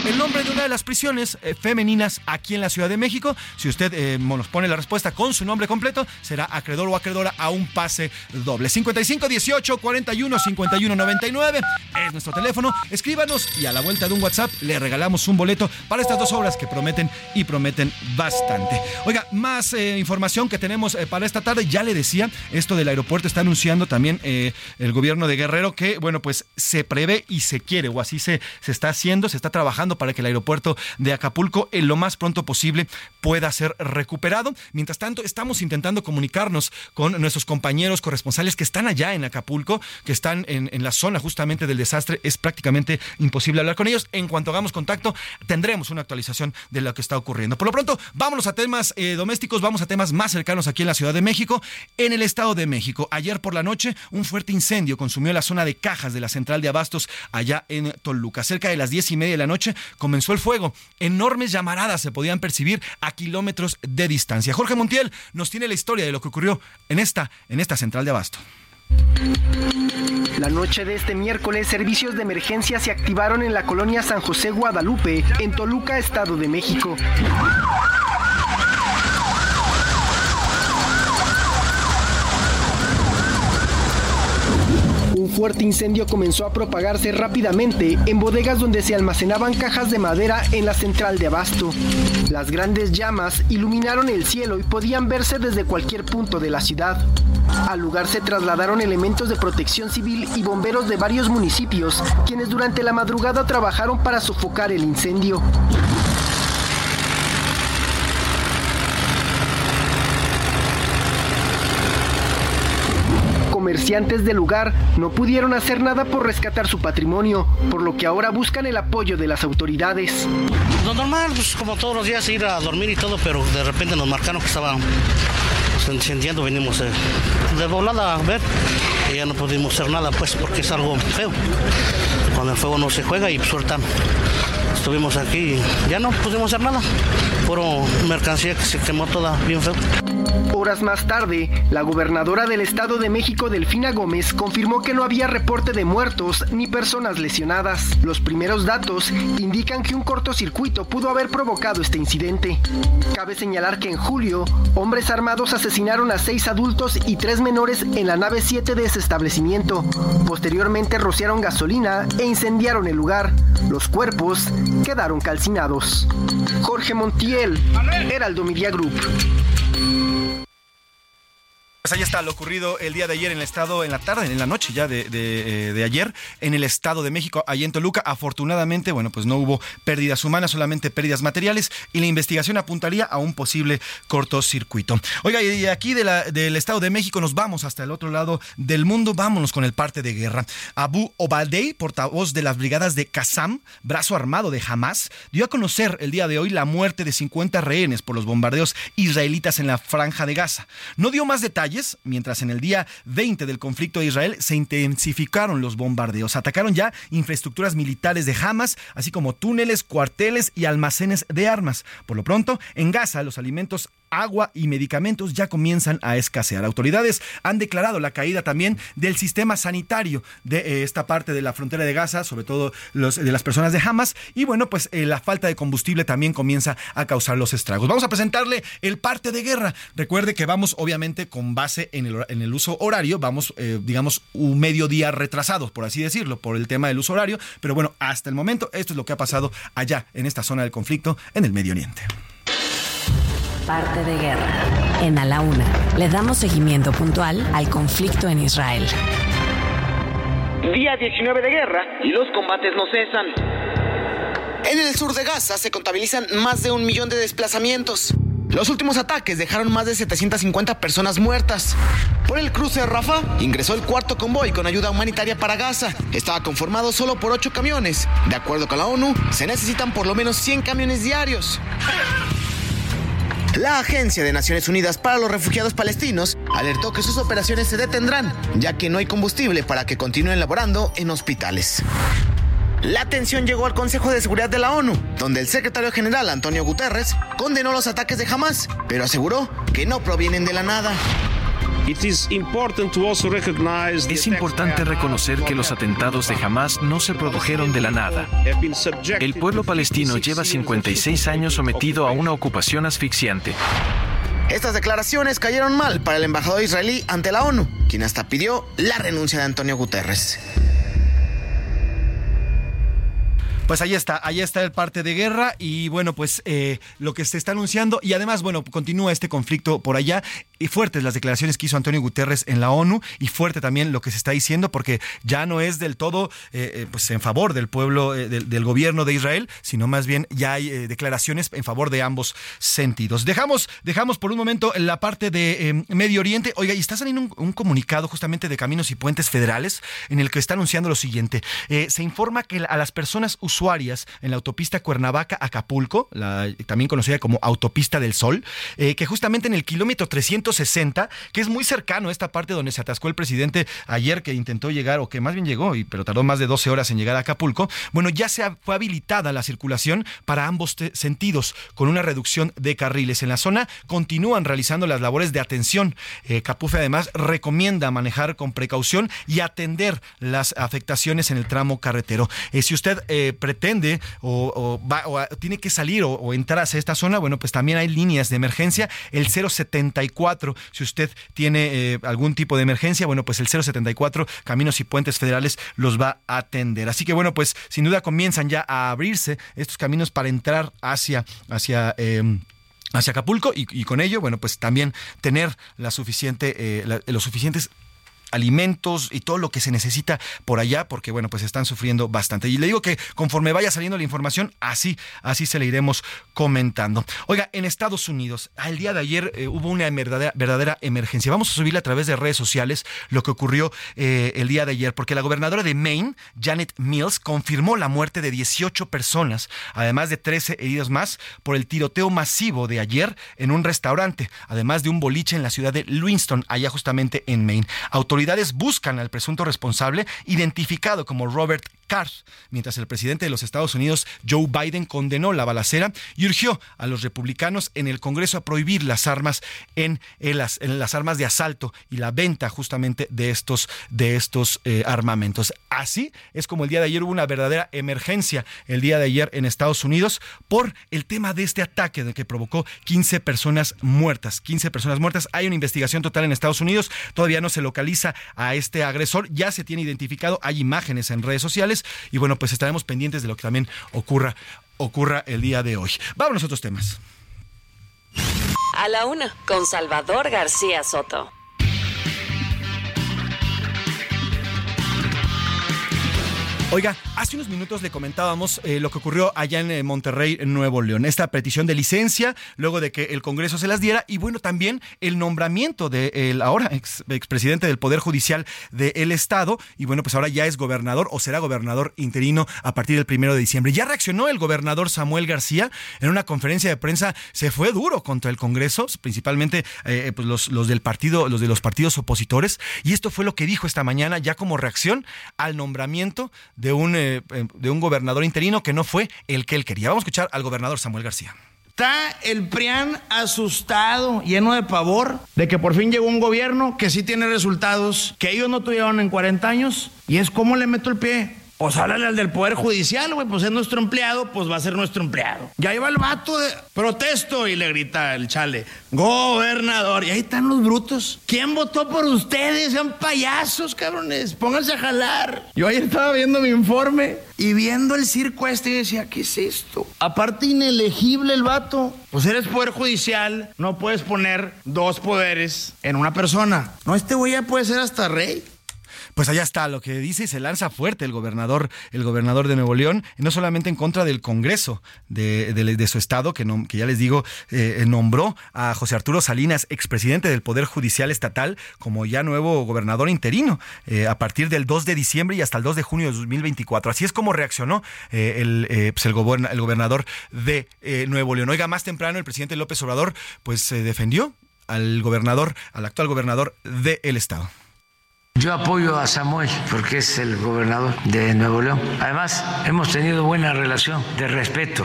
el nombre de una de las prisiones eh, femeninas aquí en la Ciudad de México. Si usted eh, nos pone la respuesta con su nombre completo, será acreedor o acreedora a un pase doble. 55 18 41 51 99 es nuestro teléfono. Escríbanos y a la vuelta de un WhatsApp le regalamos un boleto para estas dos obras que prometen y prometen bastante. Oiga, más eh, información que tenemos para esta tarde. Ya le decía, esto del aeropuerto está anunciando también el gobierno de Guerrero que, bueno, pues se prevé y se quiere, o así se, se está haciendo, se está trabajando para que el aeropuerto de Acapulco en lo más pronto posible pueda ser recuperado. Mientras tanto, estamos intentando comunicarnos con nuestros compañeros corresponsales que están allá en Acapulco, que están en, en la zona justamente del desastre. Es prácticamente imposible hablar con ellos. En cuanto hagamos contacto, tendremos una actualización de lo que está ocurriendo. Por lo pronto, vámonos a temas eh, domésticos, vamos a temas más cercanos aquí en la Ciudad de México. En el Estado de México, ayer por la noche, un fuerte incendio consumió la zona de cajas de la central de abastos allá en Toluca. Cerca de las diez y media de la noche comenzó el fuego. Enormes llamaradas se podían percibir a kilómetros de distancia. Jorge Montiel nos tiene la historia de lo que ocurrió en esta, en esta central de abasto. La noche de este miércoles, servicios de emergencia se activaron en la colonia San José Guadalupe, en Toluca, Estado de México. Fuerte incendio comenzó a propagarse rápidamente en bodegas donde se almacenaban cajas de madera en la central de abasto. Las grandes llamas iluminaron el cielo y podían verse desde cualquier punto de la ciudad. Al lugar se trasladaron elementos de protección civil y bomberos de varios municipios, quienes durante la madrugada trabajaron para sofocar el incendio. Comerciantes del lugar no pudieron hacer nada por rescatar su patrimonio, por lo que ahora buscan el apoyo de las autoridades. Lo normal, pues como todos los días ir a dormir y todo, pero de repente nos marcaron que estaba pues, encendiendo, venimos eh, de volada a ver y ya no pudimos hacer nada, pues porque es algo feo. Cuando el fuego no se juega y sueltan. Estuvimos aquí y ya no pudimos hacer nada. Puro mercancía que se quemó toda bien feo. Horas más tarde, la gobernadora del Estado de México, Delfina Gómez, confirmó que no había reporte de muertos ni personas lesionadas. Los primeros datos indican que un cortocircuito pudo haber provocado este incidente. Cabe señalar que en julio, hombres armados asesinaron a seis adultos y tres menores en la nave 7 de ese establecimiento. Posteriormente rociaron gasolina e incendiaron el lugar. Los cuerpos quedaron calcinados. Jorge Montiel, Heraldo Media Group. Pues ahí está lo ocurrido el día de ayer en el estado, en la tarde, en la noche ya de, de, eh, ayer, en el estado de México, allá en Toluca. Afortunadamente, bueno, pues no hubo pérdidas humanas, solamente pérdidas materiales y la investigación apuntaría a un posible cortocircuito. Oiga, y aquí del estado de México nos vamos hasta el otro lado del mundo. Vámonos con el parte de guerra. Abu Obaldei, portavoz de las brigadas de Qassam, brazo armado de Hamas, dio a conocer el día de hoy la muerte de 50 rehenes por los bombardeos israelitas en la franja de Gaza. No dio más detalles mientras en el día 20 del conflicto de Israel se intensificaron los bombardeos. Atacaron ya infraestructuras militares de Hamas, así como túneles, cuarteles y almacenes de armas. Por lo pronto, en Gaza los alimentos agua y medicamentos ya comienzan a escasear. Autoridades han declarado la caída también del sistema sanitario de eh, esta parte de la frontera de Gaza, sobre todo de las personas de Hamas. Y bueno, pues eh, la falta de combustible también comienza a causar los estragos. Vamos a presentarle el parte de guerra. Recuerde que vamos obviamente con base en el, en el uso horario, vamos, eh, digamos, un mediodía retrasados, por así decirlo, por el tema del uso horario. Pero bueno, hasta el momento esto es lo que ha pasado allá en esta zona del conflicto en el Medio Oriente. Parte de guerra. En A la Una le damos seguimiento puntual al conflicto en Israel. Día 19 de guerra y los combates no cesan. En el sur de Gaza se contabilizan más de un millón de desplazamientos. Los últimos ataques dejaron más de 750 personas muertas. Por el cruce de Rafah ingresó el cuarto convoy con ayuda humanitaria para Gaza. Estaba conformado solo por 8 camiones. De acuerdo con la ONU, se necesitan por lo menos 100 camiones diarios. La Agencia de Naciones Unidas para los Refugiados Palestinos alertó que sus operaciones se detendrán, ya que no hay combustible para que continúen laborando en hospitales. La atención llegó al Consejo de Seguridad de la ONU, donde el secretario general Antonio Guterres condenó los ataques de Hamas, pero aseguró que no provienen de la nada. Es importante reconocer que los atentados de Hamas no se produjeron de la nada. El pueblo palestino lleva 56 años sometido a una ocupación asfixiante. Estas declaraciones cayeron mal para el embajador israelí ante la ONU, quien hasta pidió la renuncia de Antonio Guterres. Pues ahí está, ahí está el parte de guerra y bueno, pues eh, lo que se está anunciando y además, bueno, continúa este conflicto por allá. Y fuertes las declaraciones que hizo Antonio Guterres en la ONU y fuerte también lo que se está diciendo porque ya no es del todo pues en favor del pueblo del, del, gobierno de Israel, sino más bien ya hay declaraciones en favor de ambos sentidos. Dejamos, dejamos por un momento la parte de Medio Oriente. Oiga, y está saliendo un, un, comunicado justamente de Caminos y Puentes Federales en el que está anunciando lo siguiente. se informa que a las personas usuarias en la autopista Cuernavaca-Acapulco, también conocida como Autopista del Sol, eh, que justamente en el kilómetro 360, que es muy cercano a esta parte donde se atascó el presidente ayer que intentó llegar, o que más bien llegó, y, pero tardó más de 12 horas en llegar a Acapulco, bueno, ya se fue habilitada la circulación para ambos sentidos, con una reducción de carriles. En la zona continúan realizando las labores de atención. Eh, Capufe además recomienda manejar con precaución y atender las afectaciones en el tramo carretero. Eh, si usted eh, pretende o, o, tiene que salir o, entrar hacia esta zona, bueno, pues también hay líneas de emergencia. El 074, si usted tiene eh, algún tipo de emergencia, bueno, pues el 074, Caminos y Puentes Federales los va a atender. Así que bueno, pues sin duda comienzan ya a abrirse estos caminos para entrar hacia, hacia em, hacia Acapulco y, con ello, bueno, pues también tener la suficiente, los suficientes alimentos y todo lo que se necesita por allá, porque bueno, pues están sufriendo bastante. Y le digo que conforme vaya saliendo la información, así, así se le iremos comentando. Oiga, en Estados Unidos, al día de ayer eh, hubo una verdadera, emergencia. Vamos a subirle a través de redes sociales lo que ocurrió eh, el día de ayer, porque la gobernadora de Maine, Janet Mills, confirmó la muerte de 18 personas, además de 13 heridos más, por el tiroteo masivo de ayer en un restaurante, además de un boliche en la ciudad de Lewiston, allá justamente en Maine. Autoridades autoridades buscan al presunto responsable, identificado como Robert mientras el presidente de los Estados Unidos, Joe Biden, condenó la balacera y urgió a los republicanos en el Congreso a prohibir las armas en, las, en las armas de asalto y la venta justamente de estos, de estos eh, armamentos. Así es como el día de ayer hubo una verdadera emergencia el día de ayer en Estados Unidos por el tema de este ataque que provocó 15 personas muertas. 15 personas muertas. Hay una investigación total en Estados Unidos. Todavía no se localiza a este agresor. Ya se tiene identificado. Hay imágenes en redes sociales y bueno, pues estaremos pendientes de lo que también ocurra, ocurra el día de hoy. Vamos a otros temas. A la una, con Salvador García Soto. Oiga, hace unos minutos le comentábamos eh, lo que ocurrió allá en eh, Monterrey, en Nuevo León. Esta petición de licencia, luego de que el Congreso se las diera, y bueno, también el nombramiento del ahora ex, expresidente del Poder Judicial del Estado, y bueno, pues ahora ya es gobernador o será gobernador interino a partir del primero de diciembre. Ya reaccionó el gobernador Samuel García en una conferencia de prensa, se fue duro contra el Congreso, principalmente eh, pues los, los del partido, los de los partidos opositores, y esto fue lo que dijo esta mañana ya como reacción al nombramiento de un, eh, eh, de un gobernador interino que no fue el que él quería. Vamos a escuchar al gobernador Samuel García. Está el PRIAN asustado, lleno de pavor, de que por fin llegó un gobierno que sí tiene resultados que ellos no tuvieron en 40 años. Y es como le meto el pie. Pues háblale al del Poder Judicial, güey, pues es nuestro empleado, pues va a ser nuestro empleado. Ya ahí va el vato de protesto y le grita el chale, gobernador. Y ahí están los brutos. ¿Quién votó por ustedes? Sean payasos, cabrones. Pónganse a jalar. Yo ayer estaba viendo mi informe y viendo el circo este y decía, ¿qué es esto? Aparte inelegible el vato. Pues eres Poder Judicial, no puedes poner dos poderes en una persona. No, este güey ya puede ser hasta rey pues allá está lo que dice y se lanza fuerte el gobernador, el gobernador de Nuevo León, no solamente en contra del Congreso de, su estado, que, ya les digo, eh, nombró a José Arturo Salinas, expresidente del Poder Judicial Estatal, como ya nuevo gobernador interino eh, a partir del 2 de diciembre y hasta el 2 de junio de 2024. Así es como reaccionó eh, el, pues el, gobernador de Nuevo León. Oiga, más temprano el presidente López Obrador pues se defendió al gobernador, al actual gobernador del estado. Yo apoyo a Samuel porque es el gobernador de Nuevo León. Además, hemos tenido buena relación de respeto,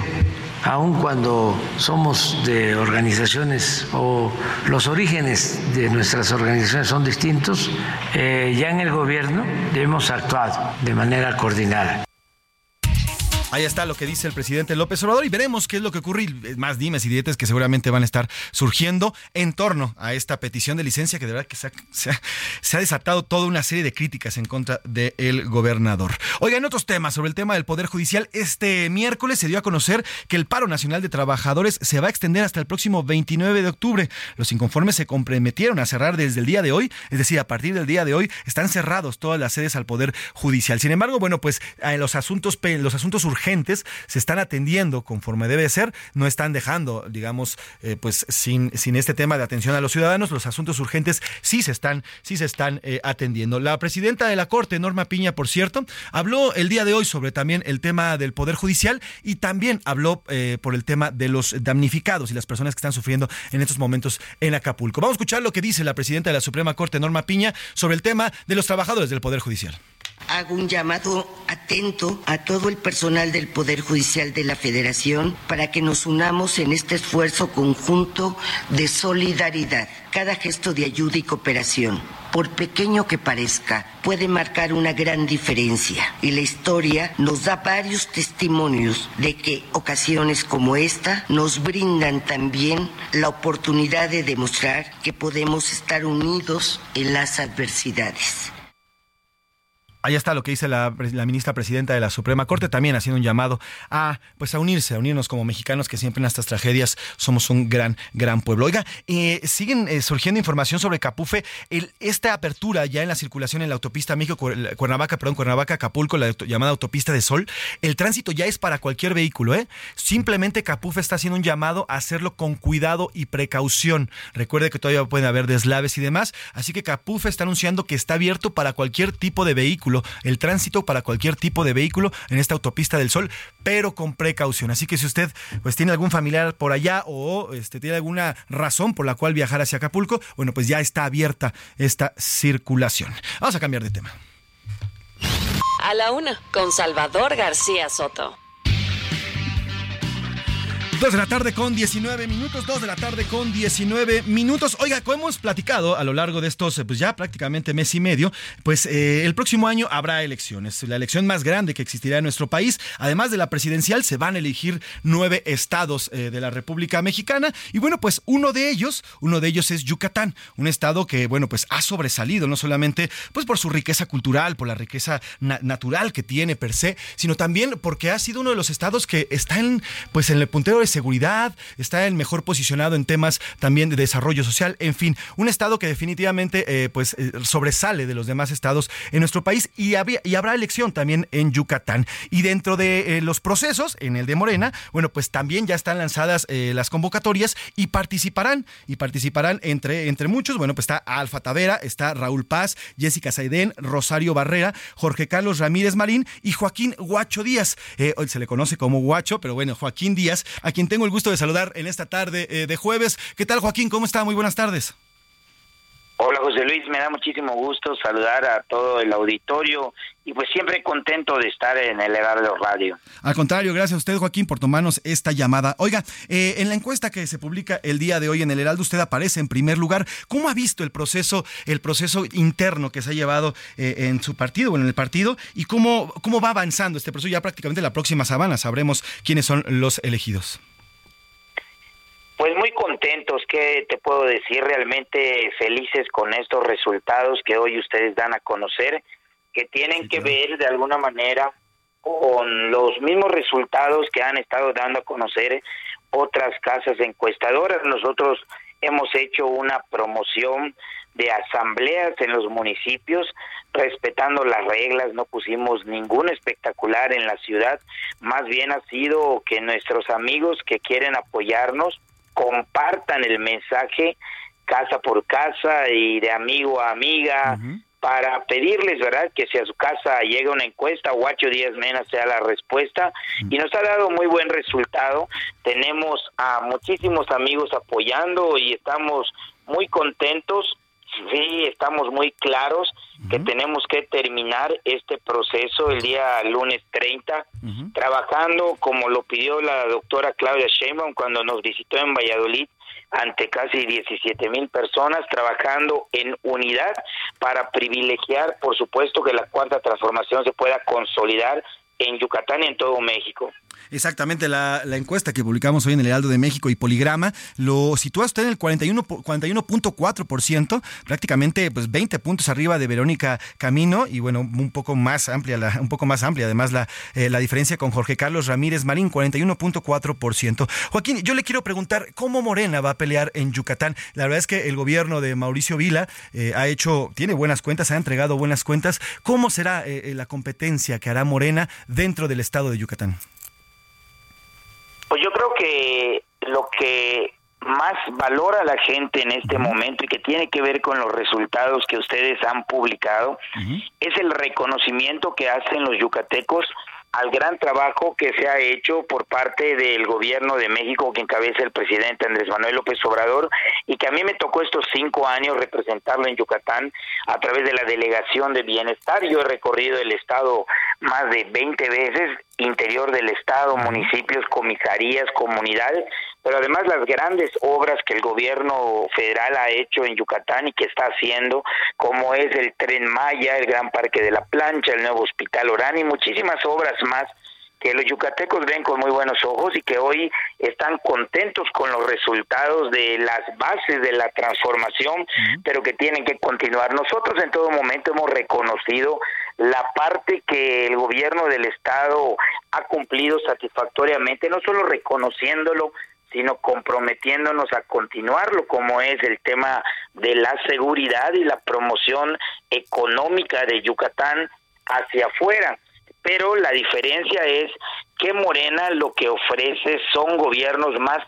aun cuando somos de organizaciones o los orígenes de nuestras organizaciones son distintos, eh, ya en el gobierno hemos actuado de manera coordinada. Ahí está lo que dice el presidente López Obrador y veremos qué es lo que ocurre y más dimes y dietes que seguramente van a estar surgiendo en torno a esta petición de licencia que de verdad que se ha, desatado toda una serie de críticas en contra del gobernador. Oiga, en otros temas, sobre el tema del Poder Judicial, este miércoles se dio a conocer que el paro nacional de trabajadores se va a extender hasta el próximo 29 de octubre. Los inconformes se comprometieron a cerrar desde el día de hoy, es decir, a partir del día de hoy están cerrados todas las sedes al Poder Judicial. Sin embargo, bueno, pues en los asuntos, los asuntos urgentes urgentes se están atendiendo conforme debe ser, no están dejando, digamos, eh, pues sin, sin este tema de atención a los ciudadanos, los asuntos urgentes sí se están, sí se están eh, atendiendo. La presidenta de la Corte, Norma Piña, por cierto, habló el día de hoy sobre también el tema del Poder Judicial y también habló eh, por el tema de los damnificados y las personas que están sufriendo en estos momentos en Acapulco. Vamos a escuchar lo que dice la presidenta de la Suprema Corte, Norma Piña, sobre el tema de los trabajadores del Poder Judicial hago un llamado atento a todo el personal del Poder Judicial de la Federación para que nos unamos en este esfuerzo conjunto de solidaridad. Cada gesto de ayuda y cooperación, por pequeño que parezca, puede marcar una gran diferencia. Y la historia nos da varios testimonios de que ocasiones como esta nos brindan también la oportunidad de demostrar que podemos estar unidos en las adversidades. Ahí está lo que dice la, ministra presidenta de la Suprema Corte, también haciendo un llamado a pues a unirse, a unirnos como mexicanos que siempre en estas tragedias somos un gran, gran pueblo. Oiga, eh, siguen eh, surgiendo información sobre Capufe, esta apertura ya en la circulación en la autopista México Cuernavaca, perdón, Cuernavaca Acapulco, la llamada autopista de Sol, el tránsito ya es para cualquier vehículo, ¿eh? Simplemente Capufe está haciendo un llamado a hacerlo con cuidado y precaución. Recuerde que todavía pueden haber deslaves y demás, así que Capufe está anunciando que está abierto para cualquier tipo de vehículo el tránsito para cualquier tipo de vehículo en esta autopista del Sol, pero con precaución. Así que si usted pues tiene algún familiar por allá o este, tiene alguna razón por la cual viajar hacia Acapulco, bueno, pues ya está abierta esta circulación. Vamos a cambiar de tema. A la una, con Salvador García Soto. 2 de la tarde con 19 minutos, 2 de la tarde con 19 minutos. Oiga, como hemos platicado a lo largo de estos, pues ya prácticamente mes y medio, pues eh, el próximo año habrá elecciones, la elección más grande que existirá en nuestro país. Además de la presidencial, se van a elegir nueve estados eh, de la República Mexicana. Y bueno, pues uno de ellos, uno de ellos es Yucatán, un estado que, bueno, pues ha sobresalido, no solamente pues por su riqueza cultural, por la riqueza natural que tiene per se, sino también porque ha sido uno de los estados que está en, pues en el puntero de seguridad, está el mejor posicionado en temas también de desarrollo social, en fin, un estado que definitivamente eh, pues eh, sobresale de los demás estados en nuestro país y, y habrá elección también en Yucatán. Y dentro de eh, los procesos, en el de Morena, bueno, pues también ya están lanzadas las convocatorias y participarán, y participarán entre, entre muchos, bueno, pues está Alfa Tavera, está Raúl Paz, Jessica Saidén, Rosario Barrera, Jorge Carlos Ramírez Marín y Joaquín Guacho Díaz. hoy se le conoce como Guacho, pero bueno, Joaquín Díaz, a quien tengo el gusto de saludar en esta tarde eh, de jueves. ¿Qué tal, Joaquín? ¿Cómo está? Muy buenas tardes. Hola José Luis, me da muchísimo gusto saludar a todo el auditorio y pues siempre contento de estar en el Heraldo Radio. Al contrario, gracias a usted Joaquín por tomarnos esta llamada. Oiga, eh, en la encuesta que se publica el día de hoy en el Heraldo usted aparece en primer lugar. ¿Cómo ha visto el proceso, el proceso interno que se ha llevado eh, en su partido o en el partido y cómo, cómo va avanzando este proceso? Ya prácticamente la próxima semana sabremos quiénes son los elegidos. Pues muy contentos, ¿qué te puedo decir? Realmente felices con estos resultados que hoy ustedes dan a conocer, que tienen que ver de alguna manera con los mismos resultados que han estado dando a conocer otras casas encuestadoras. Nosotros hemos hecho una promoción de asambleas en los municipios, respetando las reglas, no pusimos ningún espectacular en la ciudad, más bien ha sido que nuestros amigos que quieren apoyarnos compartan el mensaje casa por casa y de amigo a amiga para pedirles, ¿verdad? Que si a su casa llega una encuesta, Guacho Díaz Mena sea la respuesta y nos ha dado muy buen resultado. Tenemos a muchísimos amigos apoyando y estamos muy contentos. Sí, estamos muy claros que tenemos que terminar este proceso el día lunes 30, trabajando como lo pidió la doctora Claudia Sheinbaum cuando nos visitó en Valladolid ante casi 17 mil personas trabajando en unidad para privilegiar, por supuesto, que la cuarta transformación se pueda consolidar en Yucatán y en todo México. Exactamente, la, encuesta que publicamos hoy en el Heraldo de México y Poligrama lo sitúa usted en el 41.4%, prácticamente pues 20 puntos arriba de Verónica Camino y bueno, un poco más amplia, un poco más amplia además la, eh, la diferencia con Jorge Carlos Ramírez Marín, 41.4%. Joaquín, yo le quiero preguntar cómo Morena va a pelear en Yucatán. La verdad es que el gobierno de Mauricio Vila eh, ha hecho, tiene buenas cuentas, ha entregado buenas cuentas. ¿Cómo será eh, la competencia que hará Morena dentro del estado de Yucatán? Pues yo creo que lo que más valora la gente en este momento y que tiene que ver con los resultados que ustedes han publicado es el reconocimiento que hacen los yucatecos al gran trabajo que se ha hecho por parte del gobierno de México que encabeza el presidente Andrés Manuel López Obrador y que a mí me tocó estos cinco años representarlo en Yucatán a través de la delegación de bienestar. Yo he recorrido el estado más de 20 veces, interior del estado, municipios, comisarías, comunidades, pero además las grandes obras que el gobierno federal ha hecho en Yucatán y que está haciendo, como es el Tren Maya, el Gran Parque de la Plancha, el nuevo Hospital Orán y muchísimas obras más que los yucatecos ven con muy buenos ojos y que hoy están contentos con los resultados de las bases de la transformación, pero que tienen que continuar. Nosotros en todo momento hemos reconocido la parte que el gobierno del Estado ha cumplido satisfactoriamente, no solo reconociéndolo, sino comprometiéndonos a continuarlo, como es el tema de la seguridad y la promoción económica de Yucatán hacia afuera. Pero la diferencia es que Morena lo que ofrece son gobiernos más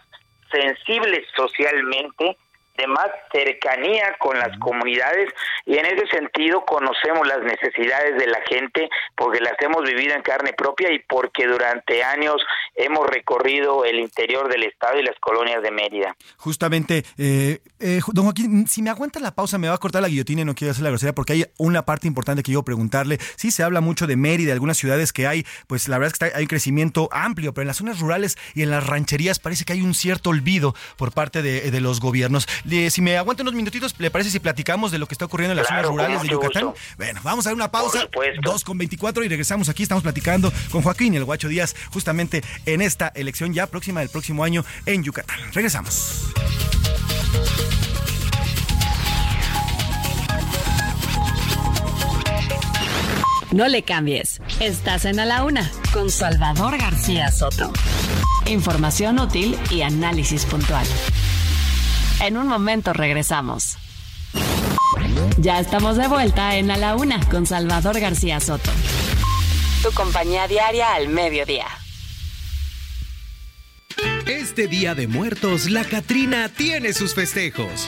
sensibles socialmente, de más cercanía con las comunidades y en ese sentido conocemos las necesidades de la gente porque las hemos vivido en carne propia y porque durante años hemos recorrido el interior del estado y las colonias de Mérida. Justamente, eh, eh, don Joaquín, si me aguanta la pausa me va a cortar la guillotina y no quiero hacer la grosería porque hay una parte importante que quiero preguntarle. Sí se habla mucho de Mérida, algunas ciudades que hay, pues la verdad es que hay un crecimiento amplio, pero en las zonas rurales y en las rancherías parece que hay un cierto olvido por parte de, de los gobiernos si me aguantan unos minutitos, ¿le parece si platicamos de lo que está ocurriendo en las zonas rurales de Yucatán? Bueno, vamos a dar una pausa, 2 con 24 y regresamos aquí. Estamos platicando con Joaquín el Guacho Díaz justamente en esta elección ya próxima del próximo año en Yucatán. Regresamos. No le cambies. Estás en A la Una con Salvador García Soto. Información útil y análisis puntual. En un momento regresamos. Ya estamos de vuelta en A la Una con Salvador García Soto. Tu compañía diaria al mediodía. Este Día de Muertos, la Catrina tiene sus festejos.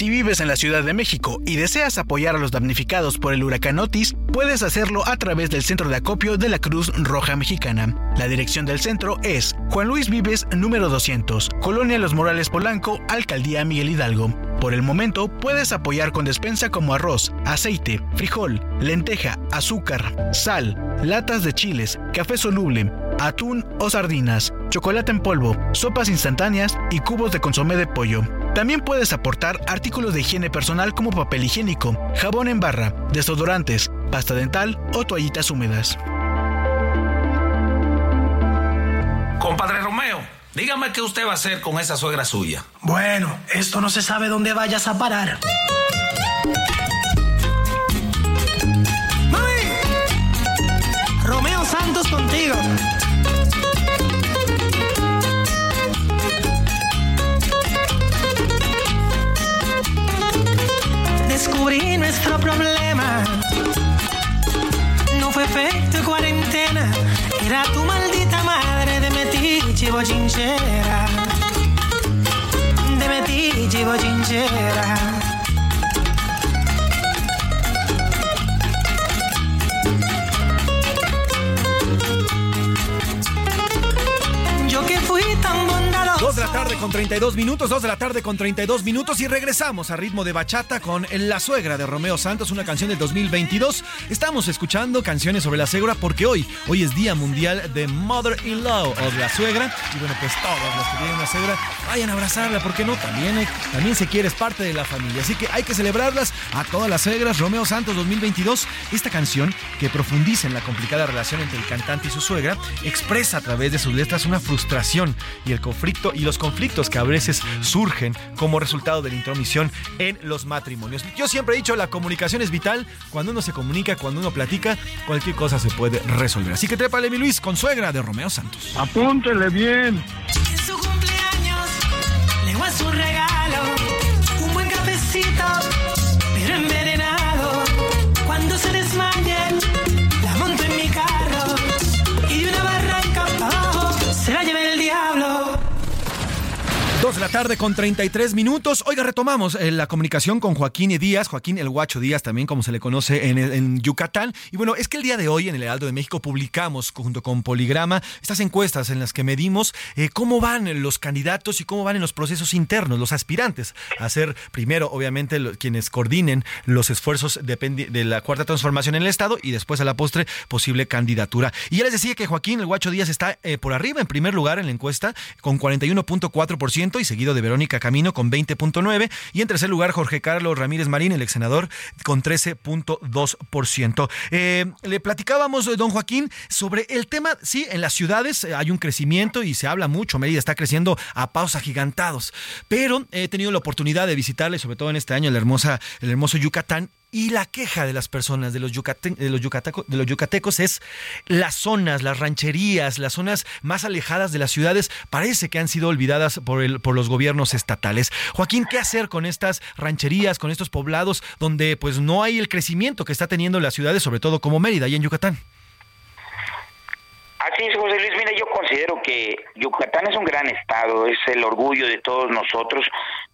Si vives en la Ciudad de México y deseas apoyar a los damnificados por el huracán Otis, puedes hacerlo a través del Centro de Acopio de la Cruz Roja Mexicana. La dirección del centro es Juan Luis Vives, número 200, Colonia Los Morales Polanco, Alcaldía Miguel Hidalgo. Por el momento, puedes apoyar con despensa como arroz, aceite, frijol, lenteja, azúcar, sal, latas de chiles, café soluble, atún o sardinas, chocolate en polvo, sopas instantáneas y cubos de consomé de pollo. También puedes aportar artículos de higiene personal como papel higiénico, jabón en barra, desodorantes, pasta dental o toallitas húmedas. Compadre Romeo, dígame qué usted va a hacer con esa suegra suya. Bueno, esto no se sabe dónde vayas a parar. ¡Mami! Romeo Santos contigo. Descubrí nuestro problema. No fue efecto cuarentena. Era tu maldita madre de metiche bochinchera. De metiche bochinchera. Yo que fui tan bondadoso. De la tarde con 32 minutos, 2 de la tarde con 32 minutos y regresamos a ritmo de bachata con La Suegra de Romeo Santos, una canción del 2022. Estamos escuchando canciones sobre la suegra porque hoy, hoy es Día Mundial de Mother-in-Law o de la suegra. Y bueno, pues todos los que tienen una suegra, vayan a abrazarla, porque no? También, también se quiere, es parte de la familia. Así que hay que celebrarlas a todas las suegras. Romeo Santos 2022, esta canción que profundiza en la complicada relación entre el cantante y su suegra, expresa a través de sus letras una frustración y el conflicto y los conflictos que a veces surgen como resultado de la intromisión en los matrimonios. Yo siempre he dicho, la comunicación es vital. Cuando uno se comunica, cuando uno platica, cualquier cosa se puede resolver. Así que trépale mi Luis con suegra de Romeo Santos. Apúntele bien. En su cumpleaños le voy a su regalo, un buen cafecito, pero envenenado. 2 de la tarde con 33 minutos. Oiga, retomamos eh, la comunicación con Joaquín Díaz, Joaquín el Guacho Díaz, también como se le conoce en, Yucatán. Y bueno, es que el día de hoy en el Heraldo de México publicamos junto con Poligrama estas encuestas en las que medimos eh, cómo van los candidatos y cómo van en los procesos internos, los aspirantes a ser primero, obviamente, quienes coordinen los esfuerzos de, de la cuarta transformación en el Estado y después a la postre posible candidatura. Y ya les decía que Joaquín el Guacho Díaz está eh, por arriba en primer lugar en la encuesta con 41.4% y seguido de Verónica Camino con 20.9 y en tercer lugar Jorge Carlos Ramírez Marín, el ex senador, con 13.2%. Eh, le platicábamos, eh, don Joaquín, sobre el tema, sí, en las ciudades eh, hay un crecimiento y se habla mucho, Mérida está creciendo a pasos agigantados, pero he tenido la oportunidad de visitarle, sobre todo en este año, hermosa, el hermoso Yucatán y la queja de las personas, de los, yucate, de, los yucateco, de los yucatecos, es las zonas, las rancherías, las zonas más alejadas de las ciudades, parece que han sido olvidadas por, el, por los gobiernos estatales. Joaquín, ¿qué hacer con estas rancherías, con estos poblados donde pues no hay el crecimiento que está teniendo las ciudades, sobre todo como Mérida y en Yucatán? Así es, José Luis. Mira, yo considero que Yucatán es un gran estado, es el orgullo de todos nosotros,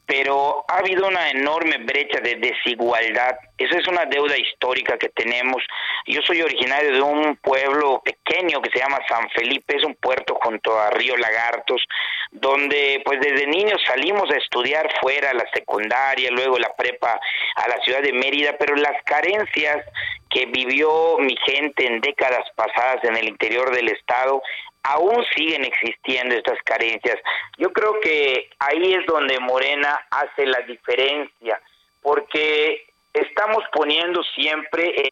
pero ha habido una enorme brecha de desigualdad. Esa es una deuda histórica que tenemos. Yo soy originario de un pueblo pequeño que se llama San Felipe, es un puerto junto a Río Lagartos, donde pues desde niños salimos a estudiar fuera, la secundaria, luego la prepa a la ciudad de Mérida, pero las carencias que vivió mi gente en décadas pasadas en el interior del estado aún siguen existiendo estas carencias. Yo creo que ahí es donde Morena hace la diferencia, porque estamos poniendo siempre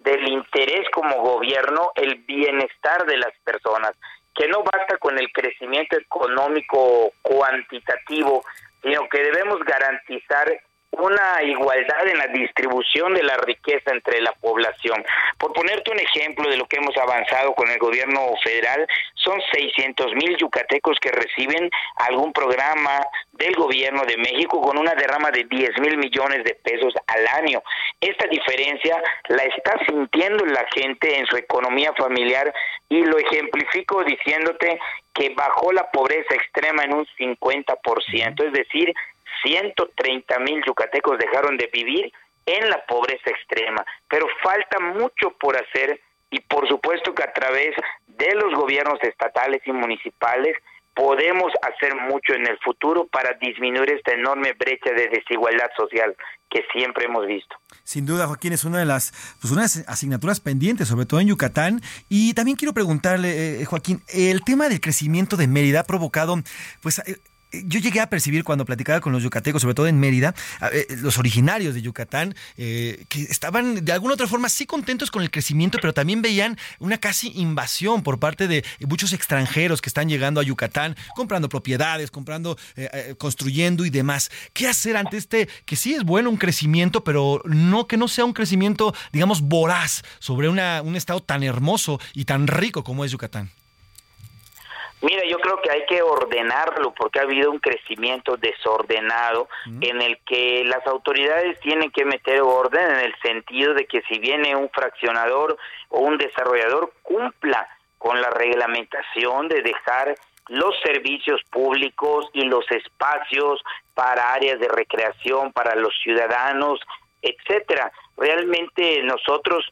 del interés como gobierno el bienestar de las personas, que no basta con el crecimiento económico cuantitativo, sino que debemos garantizar una igualdad en la distribución de la riqueza entre la población. Por ponerte un ejemplo de lo que hemos avanzado con el gobierno federal, son 600 mil yucatecos que reciben algún programa del gobierno de México con una derrama de 10 mil millones de pesos al año. Esta diferencia la está sintiendo la gente en su economía familiar y lo ejemplifico diciéndote que bajó la pobreza extrema en un 50%, es decir, 130 mil yucatecos dejaron de vivir en la pobreza extrema, pero falta mucho por hacer y por supuesto que a través de los gobiernos estatales y municipales podemos hacer mucho en el futuro para disminuir esta enorme brecha de desigualdad social que siempre hemos visto. Sin duda, Joaquín, es una de las pues, unas asignaturas pendientes, sobre todo en Yucatán. Y también quiero preguntarle, eh, Joaquín, el tema del crecimiento de Mérida ha provocado pues eh, yo llegué a percibir cuando platicaba con los yucatecos, sobre todo en Mérida, eh, los originarios de Yucatán, eh, que estaban de alguna otra forma sí contentos con el crecimiento, pero también veían una casi invasión por parte de muchos extranjeros que están llegando a Yucatán, comprando propiedades, comprando, eh, construyendo y demás. ¿Qué hacer ante este, que sí es bueno un crecimiento, pero no que no sea un crecimiento, digamos, voraz sobre una, un estado tan hermoso y tan rico como es Yucatán? Mira, yo creo que hay que ordenarlo porque ha habido un crecimiento desordenado en el que las autoridades tienen que meter orden en el sentido de que si viene un fraccionador o un desarrollador cumpla con la reglamentación de dejar los servicios públicos y los espacios para áreas de recreación para los ciudadanos, etcétera. Realmente nosotros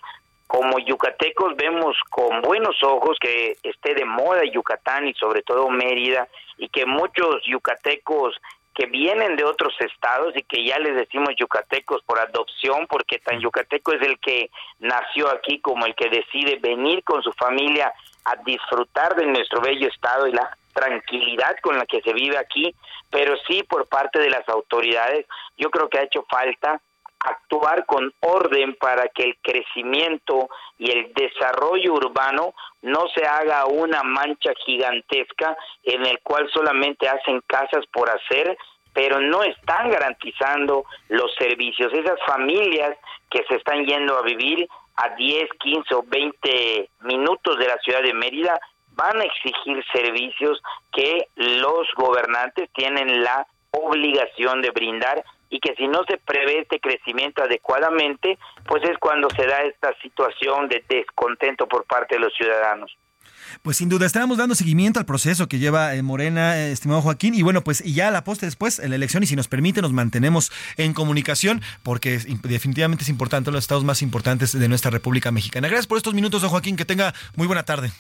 como yucatecos vemos con buenos ojos que esté de moda Yucatán y sobre todo Mérida y que muchos yucatecos que vienen de otros estados y que ya les decimos yucatecos por adopción porque tan yucateco es el que nació aquí como el que decide venir con su familia a disfrutar de nuestro bello estado y la tranquilidad con la que se vive aquí, pero sí por parte de las autoridades, yo creo que ha hecho falta actuar con orden para que el crecimiento y el desarrollo urbano no se haga una mancha gigantesca en el cual solamente hacen casas por hacer, pero no están garantizando los servicios. Esas familias que se están yendo a vivir a 10, 15 o 20 minutos de la ciudad de Mérida van a exigir servicios que los gobernantes tienen la obligación de brindar y que si no se prevé este crecimiento adecuadamente, pues es cuando se da esta situación de descontento por parte de los ciudadanos. Pues sin duda, estábamos dando seguimiento al proceso que lleva eh, Morena, eh, estimado Joaquín, y bueno, pues y ya a la poste después, en la elección, y si nos permite, nos mantenemos en comunicación, porque definitivamente es importante, los estados más importantes de nuestra República Mexicana. Gracias por estos minutos, don Joaquín, que tenga muy buena tarde.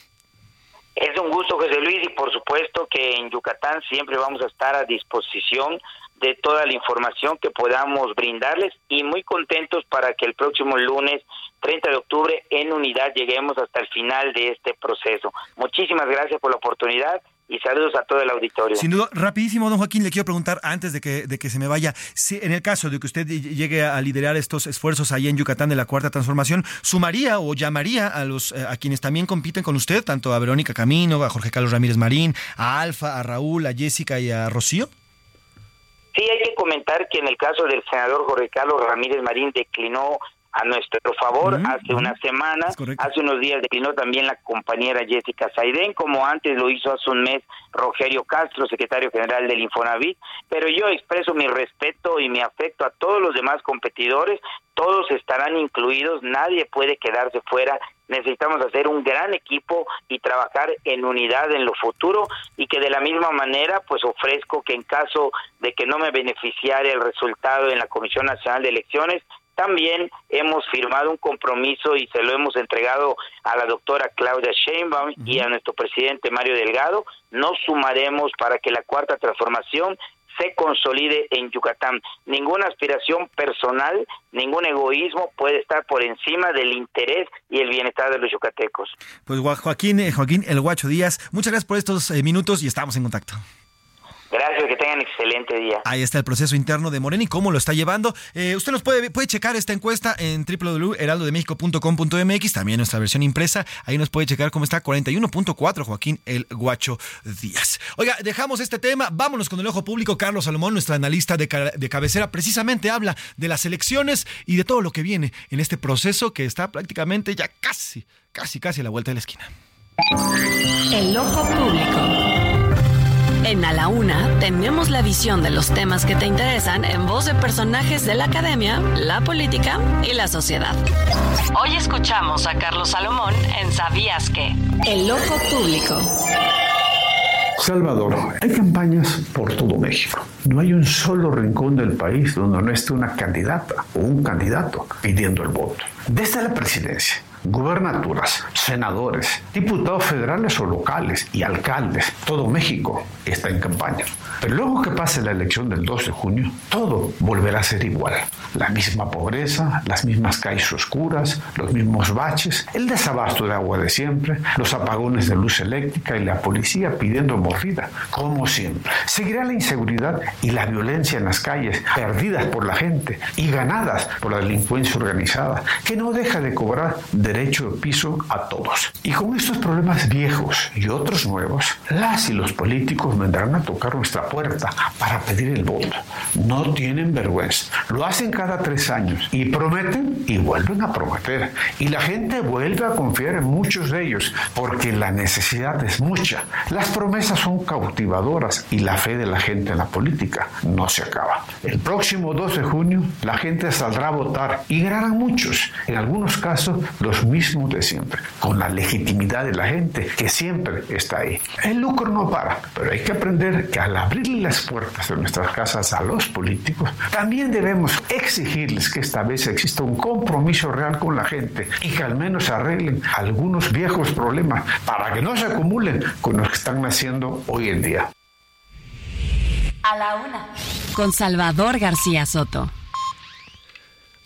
Es un gusto, José Luis, y por supuesto que en Yucatán siempre vamos a estar a disposición de toda la información que podamos brindarles y muy contentos para que el próximo lunes 30 de octubre en unidad lleguemos hasta el final de este proceso. Muchísimas gracias por la oportunidad y saludos a todo el auditorio. Sin duda, rapidísimo, don Joaquín, le quiero preguntar antes de que, de que se me vaya, si en el caso de que usted llegue a liderar estos esfuerzos ahí en Yucatán de la Cuarta Transformación, ¿sumaría o llamaría a los eh, a quienes también compiten con usted, tanto a Verónica Camino, a Jorge Carlos Ramírez Marín, a Alfa, a Raúl, a Jessica y a Rocío? Sí, hay que comentar que en el caso del senador Jorge Carlos Ramírez Marín declinó a nuestro favor hace una semana, hace unos días declinó también la compañera Jessica Saidén, como antes lo hizo hace un mes Rogerio Castro, secretario general del Infonavit, pero yo expreso mi respeto y mi afecto a todos los demás competidores, todos estarán incluidos, nadie puede quedarse fuera, necesitamos hacer un gran equipo y trabajar en unidad en lo futuro y que de la misma manera pues ofrezco que en caso de que no me beneficiara el resultado en la Comisión Nacional de Elecciones, también hemos firmado un compromiso y se lo hemos entregado a la doctora Claudia Sheinbaum y a nuestro presidente Mario Delgado. Nos sumaremos para que la cuarta transformación se consolide en Yucatán. Ninguna aspiración personal, ningún egoísmo puede estar por encima del interés y el bienestar de los yucatecos. Pues Joaquín, eh, Joaquín El Guacho Díaz, muchas gracias por estos eh, minutos y estamos en contacto. Gracias, que tengan excelente día. Ahí está el proceso interno de Morena y cómo lo está llevando. Eh, usted nos puede, puede checar esta encuesta en www.heraldodemexico.com.mx, también nuestra versión impresa. Ahí nos puede checar cómo está 41.4 Joaquín El Guacho Díaz. Oiga, dejamos este tema, vámonos con el ojo público. Carlos Salomón, nuestra analista de, de cabecera, precisamente habla de las elecciones y de todo lo que viene en este proceso que está prácticamente ya casi, casi, casi a la vuelta de la esquina. El ojo público. En A la Una tenemos la visión de los temas que te interesan en voz de personajes de la academia, la política y la sociedad. Hoy escuchamos a Carlos Salomón en Sabías que. El ojo público. Salvador, hay campañas por todo México. No hay un solo rincón del país donde no esté una candidata o un candidato pidiendo el voto. Desde la presidencia gubernaturas, senadores, diputados federales o locales y alcaldes. Todo México está en campaña. Pero luego que pase la elección del 2 de junio, todo volverá a ser igual. La misma pobreza, las mismas calles oscuras, los mismos baches, el desabasto de agua de siempre, los apagones de luz eléctrica y la policía pidiendo mordida, como siempre. Seguirá la inseguridad y la violencia en las calles, perdidas por la gente y ganadas por la delincuencia organizada, que no deja de cobrar derecho de piso a todos. Y con estos problemas viejos y otros nuevos, las y los políticos vendrán a tocar nuestra puerta para pedir el voto. No tienen vergüenza. Lo hacen cada tres años y prometen y vuelven a prometer. Y la gente vuelve a confiar en muchos de ellos porque la necesidad es mucha. Las promesas son cautivadoras y la fe de la gente en la política no se acaba. El próximo 2 de junio la gente saldrá a votar y ganarán muchos, en algunos casos los mismos de siempre, con la legitimidad de la gente que siempre está ahí. El lucro no para, pero hay que aprender que al abrir las puertas de nuestras casas a los políticos, también debemos exigirles que esta vez exista un compromiso real con la gente y que al menos arreglen algunos viejos problemas para que no se acumulen con los que están naciendo hoy en día. A la una. Con Salvador García Soto.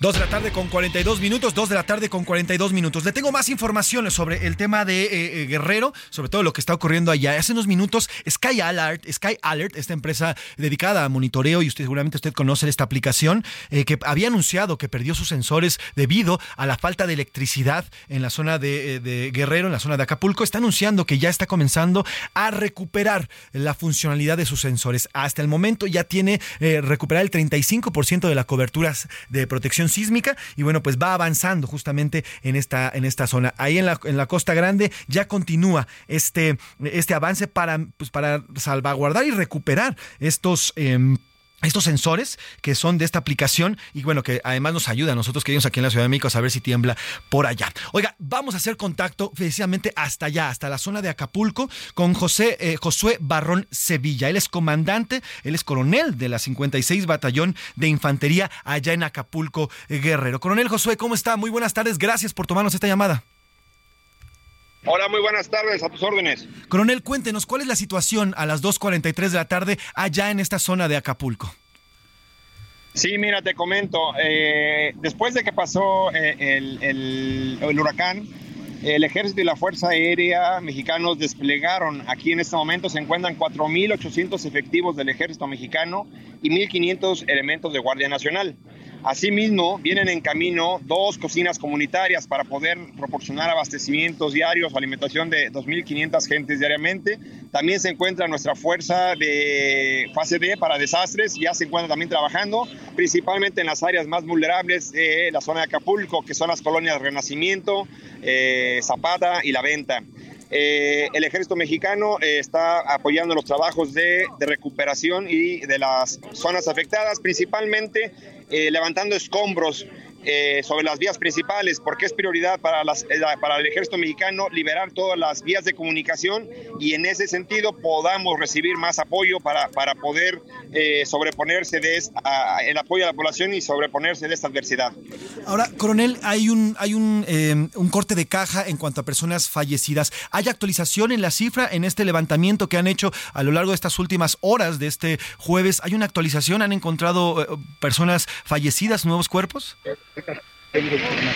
2 de la tarde con 42 minutos, 2 de la tarde con 42 minutos. Le tengo más informaciones sobre el tema de eh, eh, Guerrero, sobre todo lo que está ocurriendo allá. Hace unos minutos, Sky Alert, Sky Alert, esta empresa dedicada a monitoreo, y usted seguramente usted conoce esta aplicación, eh, que había anunciado que perdió sus sensores debido a la falta de electricidad en la zona de, Guerrero, en la zona de Acapulco, está anunciando que ya está comenzando a recuperar la funcionalidad de sus sensores. Hasta el momento ya tiene recuperar el 35% de la cobertura de protección sísmica y bueno, pues va avanzando justamente en esta, en esta zona. Ahí en la, en la Costa Grande ya continúa este, este avance para, pues para salvaguardar y recuperar estos... Eh, estos sensores que son de esta aplicación y bueno, que además nos ayuda a nosotros que vivimos aquí en la Ciudad de México a saber si tiembla por allá. Oiga, vamos a hacer contacto precisamente hasta allá, hasta la zona de Acapulco, con José eh, Josué Barrón Sevilla. Él es comandante, él es coronel de la 56 Batallón de Infantería allá en Acapulco, Guerrero. Coronel Josué, ¿cómo está? Muy buenas tardes, gracias por tomarnos esta llamada. Hola, muy buenas tardes, a tus órdenes. Coronel, cuéntenos, ¿cuál es la situación a las 2.43 de la tarde allá en esta zona de Acapulco? Sí, mira, te comento, eh, después de que pasó eh, el, el, el, huracán, el ejército y la Fuerza Aérea mexicanos desplegaron, aquí en este momento se encuentran 4.800 efectivos del ejército mexicano y 1.500 elementos de Guardia Nacional. Asimismo, vienen en camino dos cocinas comunitarias para poder proporcionar abastecimientos diarios o alimentación de 2.500 gentes diariamente. También se encuentra nuestra fuerza de fase D para desastres, ya se encuentra también trabajando, principalmente en las áreas más vulnerables de la zona de Acapulco, que son las colonias Renacimiento, eh, Zapata y La Venta. Eh, el ejército mexicano eh, está apoyando los trabajos de, recuperación y de las zonas afectadas, principalmente eh, levantando escombros eh, sobre las vías principales, porque es prioridad para, las, eh, para el ejército mexicano liberar todas las vías de comunicación y en ese sentido podamos recibir más apoyo para, para poder eh, sobreponerse de el apoyo a la población y sobreponerse de esta adversidad. Ahora, coronel, hay un, hay un, eh, un corte de caja en cuanto a personas fallecidas. ¿Hay actualización en la cifra en este levantamiento que han hecho a lo largo de estas últimas horas de este jueves? ¿Hay una actualización? ¿Han encontrado eh, personas fallecidas, nuevos cuerpos?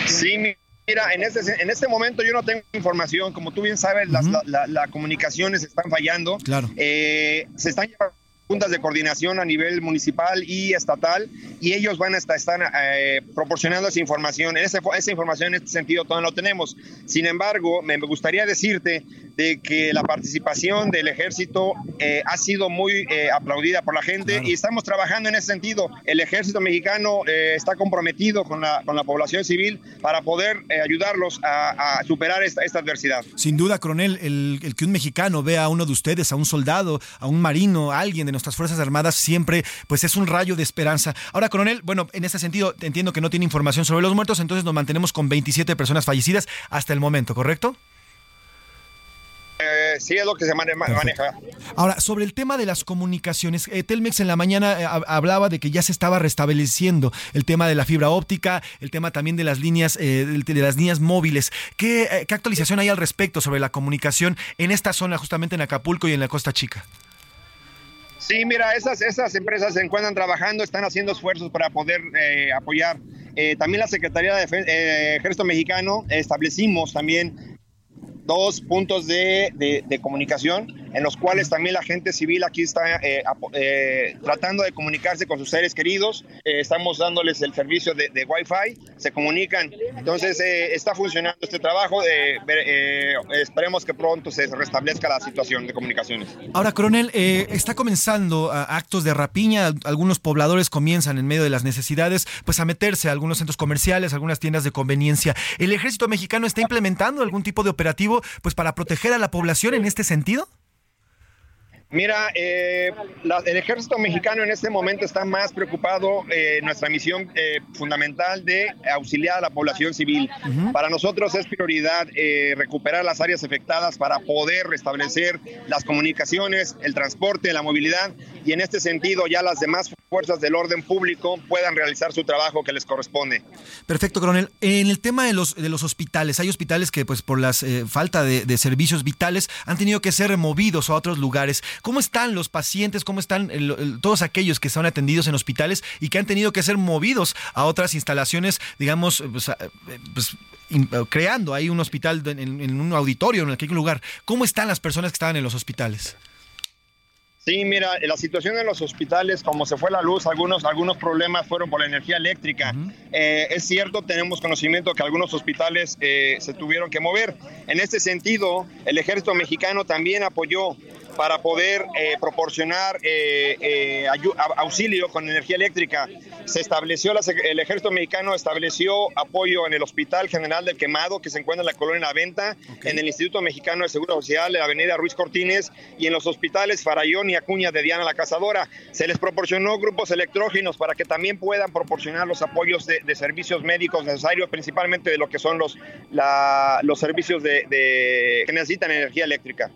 Sí, mira, en este, en este momento yo no tengo información. Como tú bien sabes, las, la, la, la comunicaciones están fallando. Claro. Eh, se están llevando juntas de coordinación a nivel municipal y estatal y ellos van a estar, están eh, proporcionando esa información. Esa, esa información en este sentido todavía no tenemos. Sin embargo, me gustaría decirte de que la participación del ejército eh, ha sido muy eh, aplaudida por la gente claro. y estamos trabajando en ese sentido. El ejército mexicano eh, está comprometido con la, con la población civil para poder eh, ayudarlos a, a, superar esta, esta adversidad. Sin duda, coronel, el, el que un mexicano vea a uno de ustedes, a un soldado, a un marino, a alguien de nuestras Fuerzas Armadas siempre pues es un rayo de esperanza. Ahora, coronel, bueno, en este sentido entiendo que no tiene información sobre los muertos, entonces nos mantenemos con 27 personas fallecidas hasta el momento, ¿correcto? Eh, sí, es lo que se maneja. Ahora, sobre el tema de las comunicaciones, eh, Telmex en la mañana eh, hablaba de que ya se estaba restableciendo el tema de la fibra óptica, el tema también de las líneas, eh, de las líneas móviles. ¿Qué, ¿Qué actualización hay al respecto sobre la comunicación en esta zona, justamente en Acapulco y en la Costa Chica? Sí, mira, esas, esas empresas se encuentran trabajando, están haciendo esfuerzos para poder eh, apoyar. Eh, también la Secretaría de eh, Ejército Mexicano establecimos también dos puntos de, de, de, comunicación en los cuales también la gente civil aquí está eh, eh, tratando de comunicarse con sus seres queridos. Eh, estamos dándoles el servicio de, Wi-Fi, se comunican. Entonces está funcionando este trabajo. esperemos que pronto se restablezca la situación de comunicaciones. Ahora, coronel, está comenzando actos de rapiña. Algunos pobladores comienzan en medio de las necesidades pues a meterse a algunos centros comerciales, algunas tiendas de conveniencia. ¿El ejército mexicano está implementando algún tipo de operativo pues para proteger a la población en este sentido? Mira, eh, la- el ejército mexicano en este momento está más preocupado eh, en nuestra misión eh, fundamental de auxiliar a la población civil. Para nosotros es prioridad eh, recuperar las áreas afectadas para poder restablecer las comunicaciones, el transporte, la movilidad y en este sentido ya las demás fuerzas del orden público puedan realizar su trabajo que les corresponde. Perfecto, coronel. En el tema de los, de los hospitales, hay hospitales que pues por la falta de, de servicios vitales han tenido que ser removidos a otros lugares. ¿Cómo están los pacientes? ¿Cómo están el- el- todos aquellos que son atendidos en hospitales y que han tenido que ser movidos a otras instalaciones, digamos, eh, pues, eh, pues, in- eh, creando ahí un hospital en, en un auditorio, en aquel lugar? ¿Cómo están las personas que estaban en los hospitales? Sí, mira, la situación en los hospitales, como se fue la luz, algunos, algunos problemas fueron por la energía eléctrica. Eh, es cierto, tenemos conocimiento que algunos hospitales eh, se tuvieron que mover. En este sentido, el ejército mexicano también apoyó para poder eh, proporcionar eh, eh, auxilio con energía eléctrica. Se estableció, la el ejército mexicano estableció apoyo en el Hospital General del Quemado, que se encuentra en la colonia La Venta, en el Instituto Mexicano de Seguro Social, en la avenida Ruiz Cortines, y en los hospitales Farallón y Acuña de Diana la Cazadora. Se les proporcionó grupos electrógenos para que también puedan proporcionar los apoyos de, de servicios médicos necesarios, principalmente de lo que son los, la- los servicios de, de- que necesitan energía eléctrica.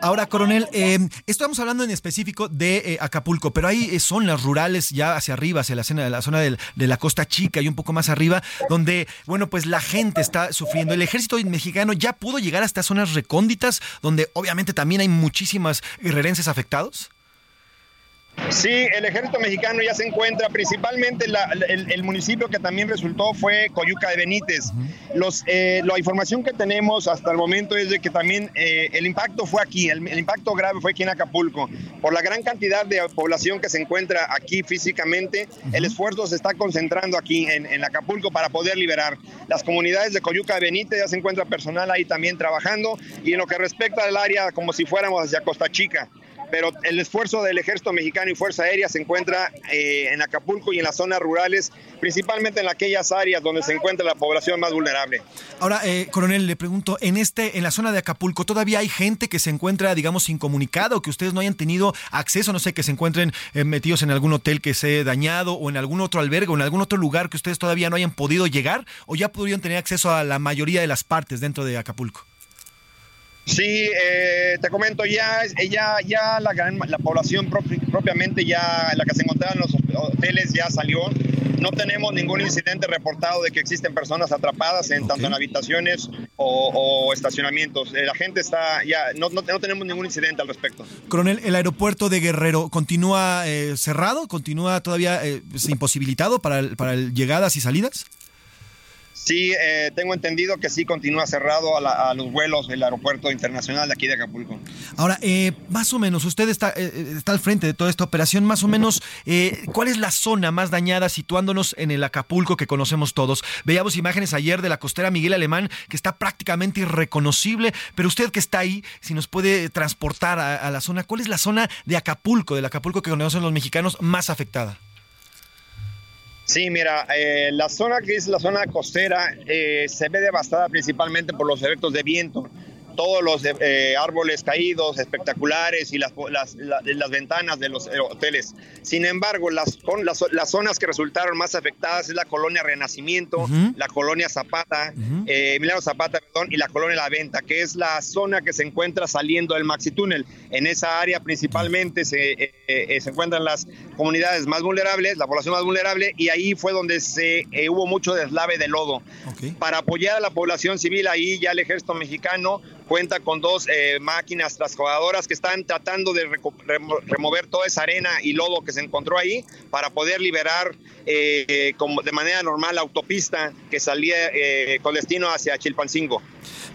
Ahora, coronel, eh, estamos hablando en específico de eh, Acapulco, pero hay eh, zonas rurales ya hacia arriba, hacia la zona, la zona de la costa chica y un poco más arriba, donde, bueno, pues la gente está sufriendo. El ejército mexicano ya pudo llegar hasta zonas recónditas, donde obviamente también hay muchísimas guerrerenses afectados. Sí, el ejército mexicano ya se encuentra, principalmente la- el, el municipio que también resultó fue Coyuca de Benítez. Los, eh, la información que tenemos hasta el momento es de que también eh, el impacto fue aquí, el, el impacto grave fue aquí en Acapulco. Por la gran cantidad de población que se encuentra aquí físicamente, el esfuerzo se está concentrando aquí en, en Acapulco para poder liberar. Las comunidades de Coyuca de Benítez ya se encuentra personal ahí también trabajando y en lo que respecta al área como si fuéramos hacia Costa Chica pero el esfuerzo del ejército mexicano y Fuerza Aérea se encuentra eh, en Acapulco y en las zonas rurales, principalmente en aquellas áreas donde se encuentra la población más vulnerable. Ahora, eh, coronel, le pregunto, en este, en la zona de Acapulco, ¿todavía hay gente que se encuentra, digamos, incomunicada o que ustedes no hayan tenido acceso, no sé, que se encuentren eh, metidos en algún hotel que se dañado o en algún otro albergue o en algún otro lugar que ustedes todavía no hayan podido llegar o ya pudieron tener acceso a la mayoría de las partes dentro de Acapulco? Sí, eh, te comento, ya, ya, ya la, gran- la población propi- propiamente, ya la que se encontraba en los hoteles ya salió. No tenemos ningún incidente reportado de que existen personas atrapadas en tanto en habitaciones o, o estacionamientos. Eh, la gente está ya, no, no, no tenemos ningún incidente al respecto. Coronel, ¿el aeropuerto de Guerrero continúa eh, cerrado? ¿Continúa todavía eh, pues, imposibilitado para, para llegadas y salidas? Sí, eh, tengo entendido que sí continúa cerrado a, la- a los vuelos del aeropuerto internacional de aquí de Acapulco. Ahora, eh, más o menos, usted está, eh, está al frente de toda esta operación, más o menos, eh, ¿cuál es la zona más dañada situándonos en el Acapulco que conocemos todos? Veíamos imágenes ayer de la costera Miguel Alemán, que está prácticamente irreconocible, pero usted que está ahí, si nos puede transportar a, a la zona, ¿cuál es la zona de Acapulco, del Acapulco que conocen los mexicanos, más afectada? Sí, mira, eh, la zona que es la zona costera eh, se ve devastada principalmente por los efectos de viento. Todos los eh, árboles caídos espectaculares y las, las, la- las ventanas de los eh, hoteles. Sin embargo, las, con- las, las zonas que resultaron más afectadas es la colonia Renacimiento, la colonia Zapata, eh, Emiliano Zapata, perdón, y la colonia La Venta, que es la zona que se encuentra saliendo del Maxi Túnel. En esa área principalmente se, eh, eh, se encuentran las comunidades más vulnerables, la población más vulnerable, y ahí fue donde se eh, hubo mucho deslave de lodo. Para apoyar a la población civil, ahí ya el ejército mexicano cuenta con dos eh, máquinas transformadoras que están tratando de remo- remover toda esa arena y lodo que se encontró ahí para poder liberar eh, eh, como de manera normal la autopista que salía eh, con destino hacia Chilpancingo.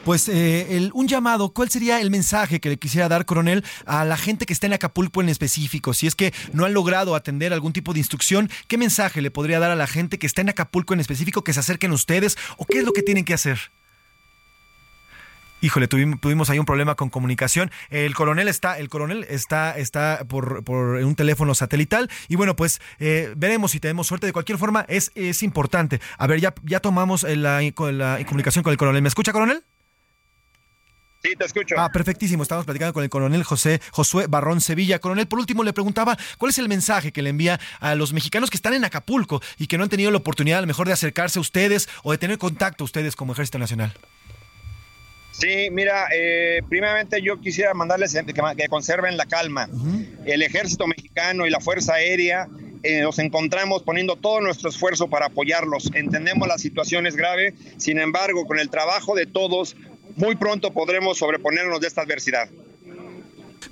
Pues el- un llamado, ¿cuál sería el mensaje que le quisiera dar, coronel, a la gente que está en Acapulco en específico? Si es que no han logrado atender algún tipo de instrucción, ¿qué mensaje le podría dar a la gente que está en Acapulco en específico, que se acerquen ustedes o qué es lo que tienen que hacer? Híjole, tuvimos, tuvimos ahí un problema con comunicación. El coronel está, el coronel está, está por, por un teléfono satelital. Y bueno, pues eh, veremos si tenemos suerte. De cualquier forma, es, es importante. A ver, ya, ya tomamos eh, la comunicación con el coronel. ¿Me escucha, coronel? Sí, te escucho. Ah, perfectísimo. Estamos platicando con el coronel José Josué Barrón Sevilla. Coronel, por último le preguntaba cuál es el mensaje que le envía a los mexicanos que están en Acapulco y que no han tenido la oportunidad a lo mejor de acercarse a ustedes o de tener contacto a ustedes como Ejército Nacional. Sí, mira, eh, primeramente yo quisiera mandarles que, que conserven la calma. El ejército mexicano y la Fuerza Aérea eh, nos encontramos poniendo todo nuestro esfuerzo para apoyarlos. Entendemos la situación es grave, sin embargo, con el trabajo de todos, muy pronto podremos sobreponernos de esta adversidad.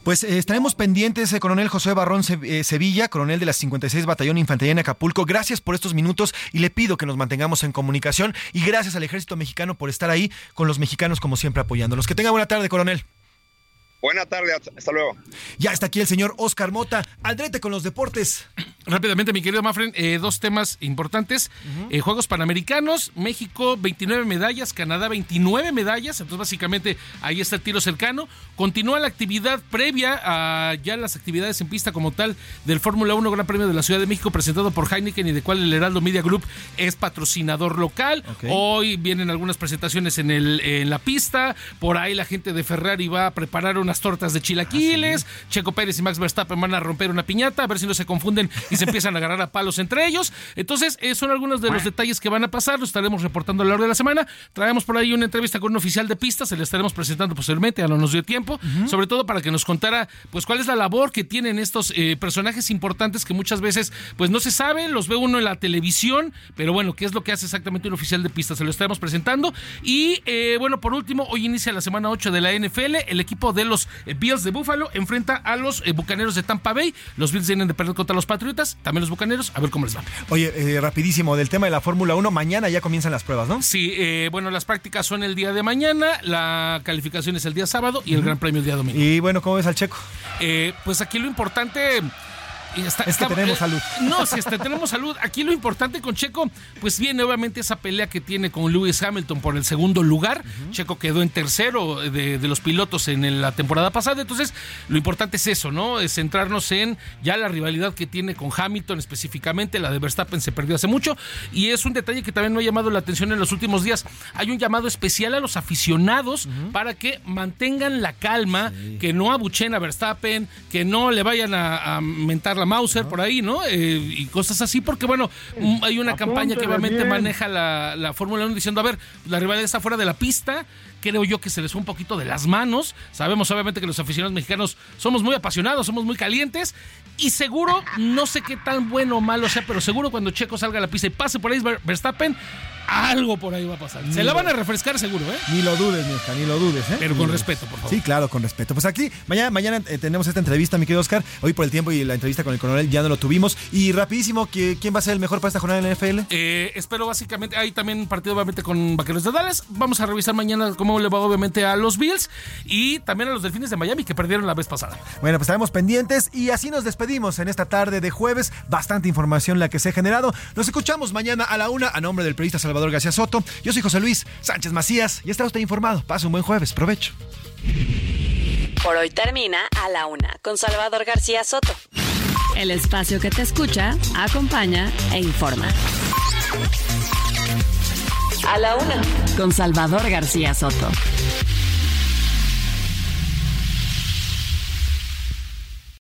Pues eh, estaremos pendientes, eh, coronel José Barrón eh, Sevilla, coronel de la 56 Batallón Infantería en Acapulco. Gracias por estos minutos y le pido que nos mantengamos en comunicación y gracias al ejército mexicano por estar ahí con los mexicanos como siempre apoyándolos. Que tenga buena tarde, coronel. Buena tarde, hasta luego. Ya está aquí el señor Oscar Mota. Aldrete con los deportes. Rápidamente, mi querido Mafren, eh, dos temas importantes. Eh, Juegos Panamericanos, México 29 medallas, Canadá 29 medallas, entonces básicamente ahí está el tiro cercano. Continúa la actividad previa a ya las actividades en pista como tal del Fórmula 1 Gran Premio de la Ciudad de México presentado por Heineken y de cual el Heraldo Media Group es patrocinador local. Hoy vienen algunas presentaciones en, el, en la pista, por ahí la gente de Ferrari va a preparar unas tortas de chilaquiles, Checo Pérez y Max Verstappen van a romper una piñata, a ver si no se confunden y se empiezan a agarrar a palos entre ellos. Entonces, eh, son algunos de los detalles que van a pasar, lo estaremos reportando a lo largo de la semana. Traemos por ahí una entrevista con un oficial de pista, se le estaremos presentando posteriormente, a no nos dio tiempo, sobre todo para que nos contara pues cuál es la labor que tienen estos eh, personajes importantes que muchas veces pues no se sabe, los ve uno en la televisión, pero bueno, qué es lo que hace exactamente un oficial de pista, se lo estaremos presentando. Y eh, bueno, por último, hoy inicia la semana 8 de la NFL, el equipo de los eh, Bills de Buffalo enfrenta a los Bucaneros de Tampa Bay, los Bills vienen de perder contra los Patriotas, también los Bucaneros, a ver cómo les va. Oye, eh, rapidísimo, del tema de la Fórmula 1, mañana ya comienzan las pruebas, ¿no? Sí, eh, bueno, las prácticas son el día de mañana, la calificación es el día sábado y el Gran Premio el día domingo. Y bueno, ¿cómo ves al checo? Eh, pues aquí lo importante. Está- Es que está- tenemos eh, salud. No, si este, tenemos salud. Aquí lo importante con Checo, pues viene obviamente esa pelea que tiene con Lewis Hamilton por el segundo lugar. Checo quedó en tercero de, de los pilotos en la temporada pasada. Entonces, lo importante es eso, ¿no? Es centrarnos en ya la rivalidad que tiene con Hamilton específicamente. La de Verstappen se perdió hace mucho. Y es un detalle que también me ha llamado la atención en los últimos días. Hay un llamado especial a los aficionados para que mantengan la calma, que no abuchen a Verstappen, que no le vayan a, a mentar Mauser por ahí, ¿no? Eh, y cosas así, porque bueno, mm, hay una campaña que obviamente bien. maneja la, la Fórmula 1 diciendo, a ver, la rivalidad está fuera de la pista. Creo yo que se les fue un poquito de las manos. Sabemos obviamente que los aficionados mexicanos somos muy apasionados, somos muy calientes. Y seguro, no sé qué tan bueno o malo sea, pero seguro cuando Checo salga a la pista y pase por ahí Ver- Verstappen, algo por ahí va a pasar. Se la van a refrescar seguro, ¿eh? Ni lo dudes, Mirka, ni lo dudes, ¿eh? Pero Ni con dudes. respeto, por favor. Sí, claro, con respeto. Pues aquí, mañana, mañana eh, tenemos esta entrevista, mi querido Oscar. Hoy por el tiempo y la entrevista con el coronel ya no lo tuvimos. Y rapidísimo, ¿qui- ¿quién va a ser el mejor para esta jornada en la NFL? Eh, espero básicamente, hay también partido obviamente con Vaqueros de Dallas. Vamos a revisar mañana cómo le va obviamente a los Bills y también a los Delfines de Miami que perdieron la vez pasada. Bueno, pues estaremos pendientes y así nos despedimos en esta tarde de jueves. Bastante información la que se ha generado. Nos escuchamos mañana a la una a nombre del periodista Salvador García Soto. Yo soy José Luis Sánchez Macías y está usted informado. Pase un buen jueves. Provecho. Por hoy termina A la Una con Salvador García Soto. El espacio que te escucha, acompaña e informa. A la Una. Con Salvador García Soto.